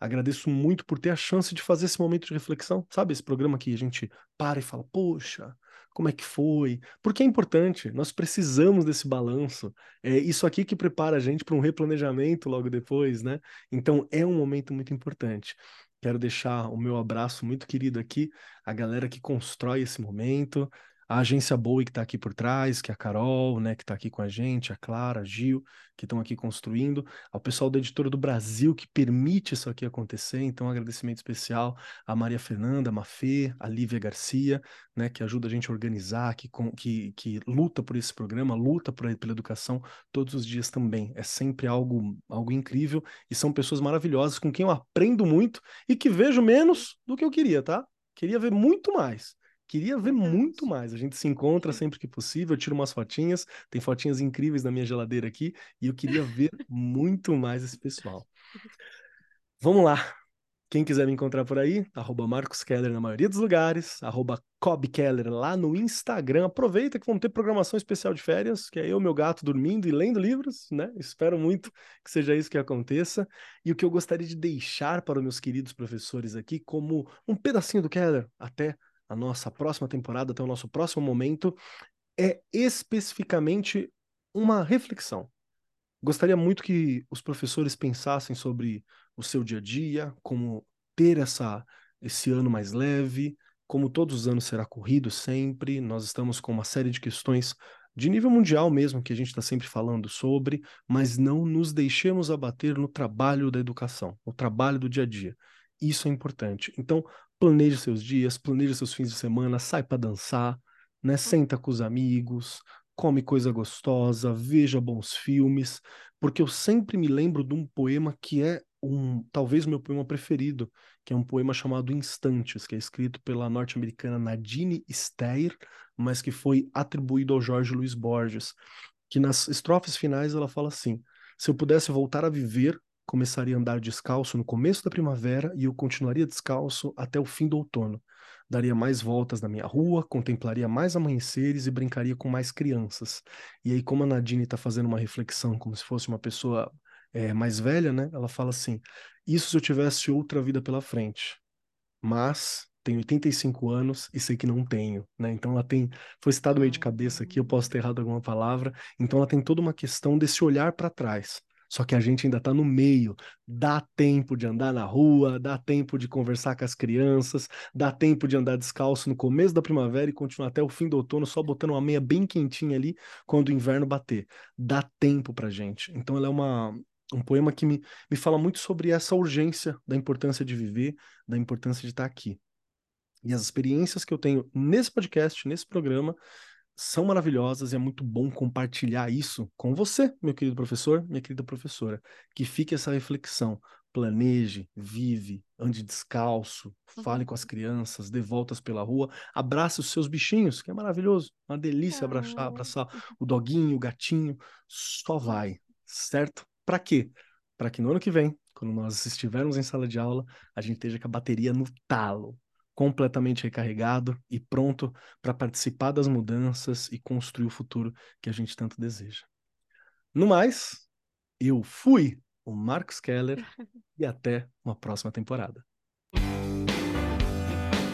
Agradeço muito por ter a chance de fazer esse momento de reflexão, sabe? Esse programa que a gente para e fala, poxa, como é que foi? Porque é importante, nós precisamos desse balanço. É isso aqui que prepara a gente para um replanejamento logo depois, né? Então é um momento muito importante. Quero deixar o meu abraço muito querido aqui, a galera que constrói esse momento, a agência Bowie que está aqui por trás, que é a Carol, né, que está aqui com a gente, a Clara, a Gil, que estão aqui construindo, ao pessoal da Editora do Brasil que permite isso aqui acontecer, então um agradecimento especial a Maria Fernanda, a Mafê, a Lívia Garcia, né, que ajuda a gente a organizar, que, que, que luta por esse programa, luta por, pela educação todos os dias também. É sempre algo, algo incrível e são pessoas maravilhosas com quem eu aprendo muito e que vejo menos do que eu queria, tá? Queria ver muito mais. Queria ver muito mais. A gente se encontra sempre que possível, eu tiro umas fotinhas, tem fotinhas incríveis na minha geladeira aqui, e eu queria ver muito mais esse pessoal. Vamos lá. Quem quiser me encontrar por aí, arroba Marcos Keller na maioria dos lugares, arroba Cobb Keller lá no Instagram. Aproveita que vamos ter programação especial de férias, que é eu, meu gato, dormindo e lendo livros, né? Espero muito que seja isso que aconteça. E o que eu gostaria de deixar para os meus queridos professores aqui, como um pedacinho do Keller, até a nossa próxima temporada, até o nosso próximo momento, é especificamente uma reflexão. Gostaria muito que os professores pensassem sobre o seu dia a dia, como ter essa, esse ano mais leve, como todos os anos será corrido sempre. Nós estamos com uma série de questões de nível mundial mesmo, que a gente está sempre falando sobre, mas não nos deixemos abater no trabalho da educação, no trabalho do dia a dia. Isso é importante. Então, planeje seus dias, planeje seus fins de semana, sai para dançar, né? Senta com os amigos, come coisa gostosa, veja bons filmes, porque eu sempre me lembro de um poema que é um, talvez o meu poema preferido, que é um poema chamado Instantes, que é escrito pela norte-americana Nadine Steyer, mas que foi atribuído ao Jorge Luiz Borges, que nas estrofes finais ela fala assim: se eu pudesse voltar a viver, começaria a andar descalço no começo da primavera e eu continuaria descalço até o fim do outono. Daria mais voltas na minha rua, contemplaria mais amanheceres e brincaria com mais crianças. E aí, como a Nadine está fazendo uma reflexão como se fosse uma pessoa é, mais velha, né? Ela fala assim: Isso se eu tivesse outra vida pela frente. Mas tenho 85 anos e sei que não tenho, né? Então ela tem, foi citado meio de cabeça aqui, eu posso ter errado alguma palavra. Então ela tem toda uma questão desse olhar para trás. Só que a gente ainda está no meio. Dá tempo de andar na rua, dá tempo de conversar com as crianças, dá tempo de andar descalço no começo da primavera e continuar até o fim do outono, só botando uma meia bem quentinha ali quando o inverno bater. Dá tempo pra gente. Então ela é uma, um poema que me, me fala muito sobre essa urgência da importância de viver, da importância de estar aqui. E as experiências que eu tenho nesse podcast, nesse programa, são maravilhosas e é muito bom compartilhar isso com você, meu querido professor, minha querida professora. Que fique essa reflexão. Planeje, vive, ande descalço, fale com as crianças, dê voltas pela rua, abrace os seus bichinhos, que é maravilhoso. Uma delícia abraçar, abraçar o doguinho, o gatinho. Só vai, certo? Para quê? Para que no ano que vem, quando nós estivermos em sala de aula, a gente esteja com a bateria no talo, completamente recarregado e pronto para participar das mudanças e construir o futuro que a gente tanto deseja. No mais, eu fui o Marcos Keller e até uma próxima temporada.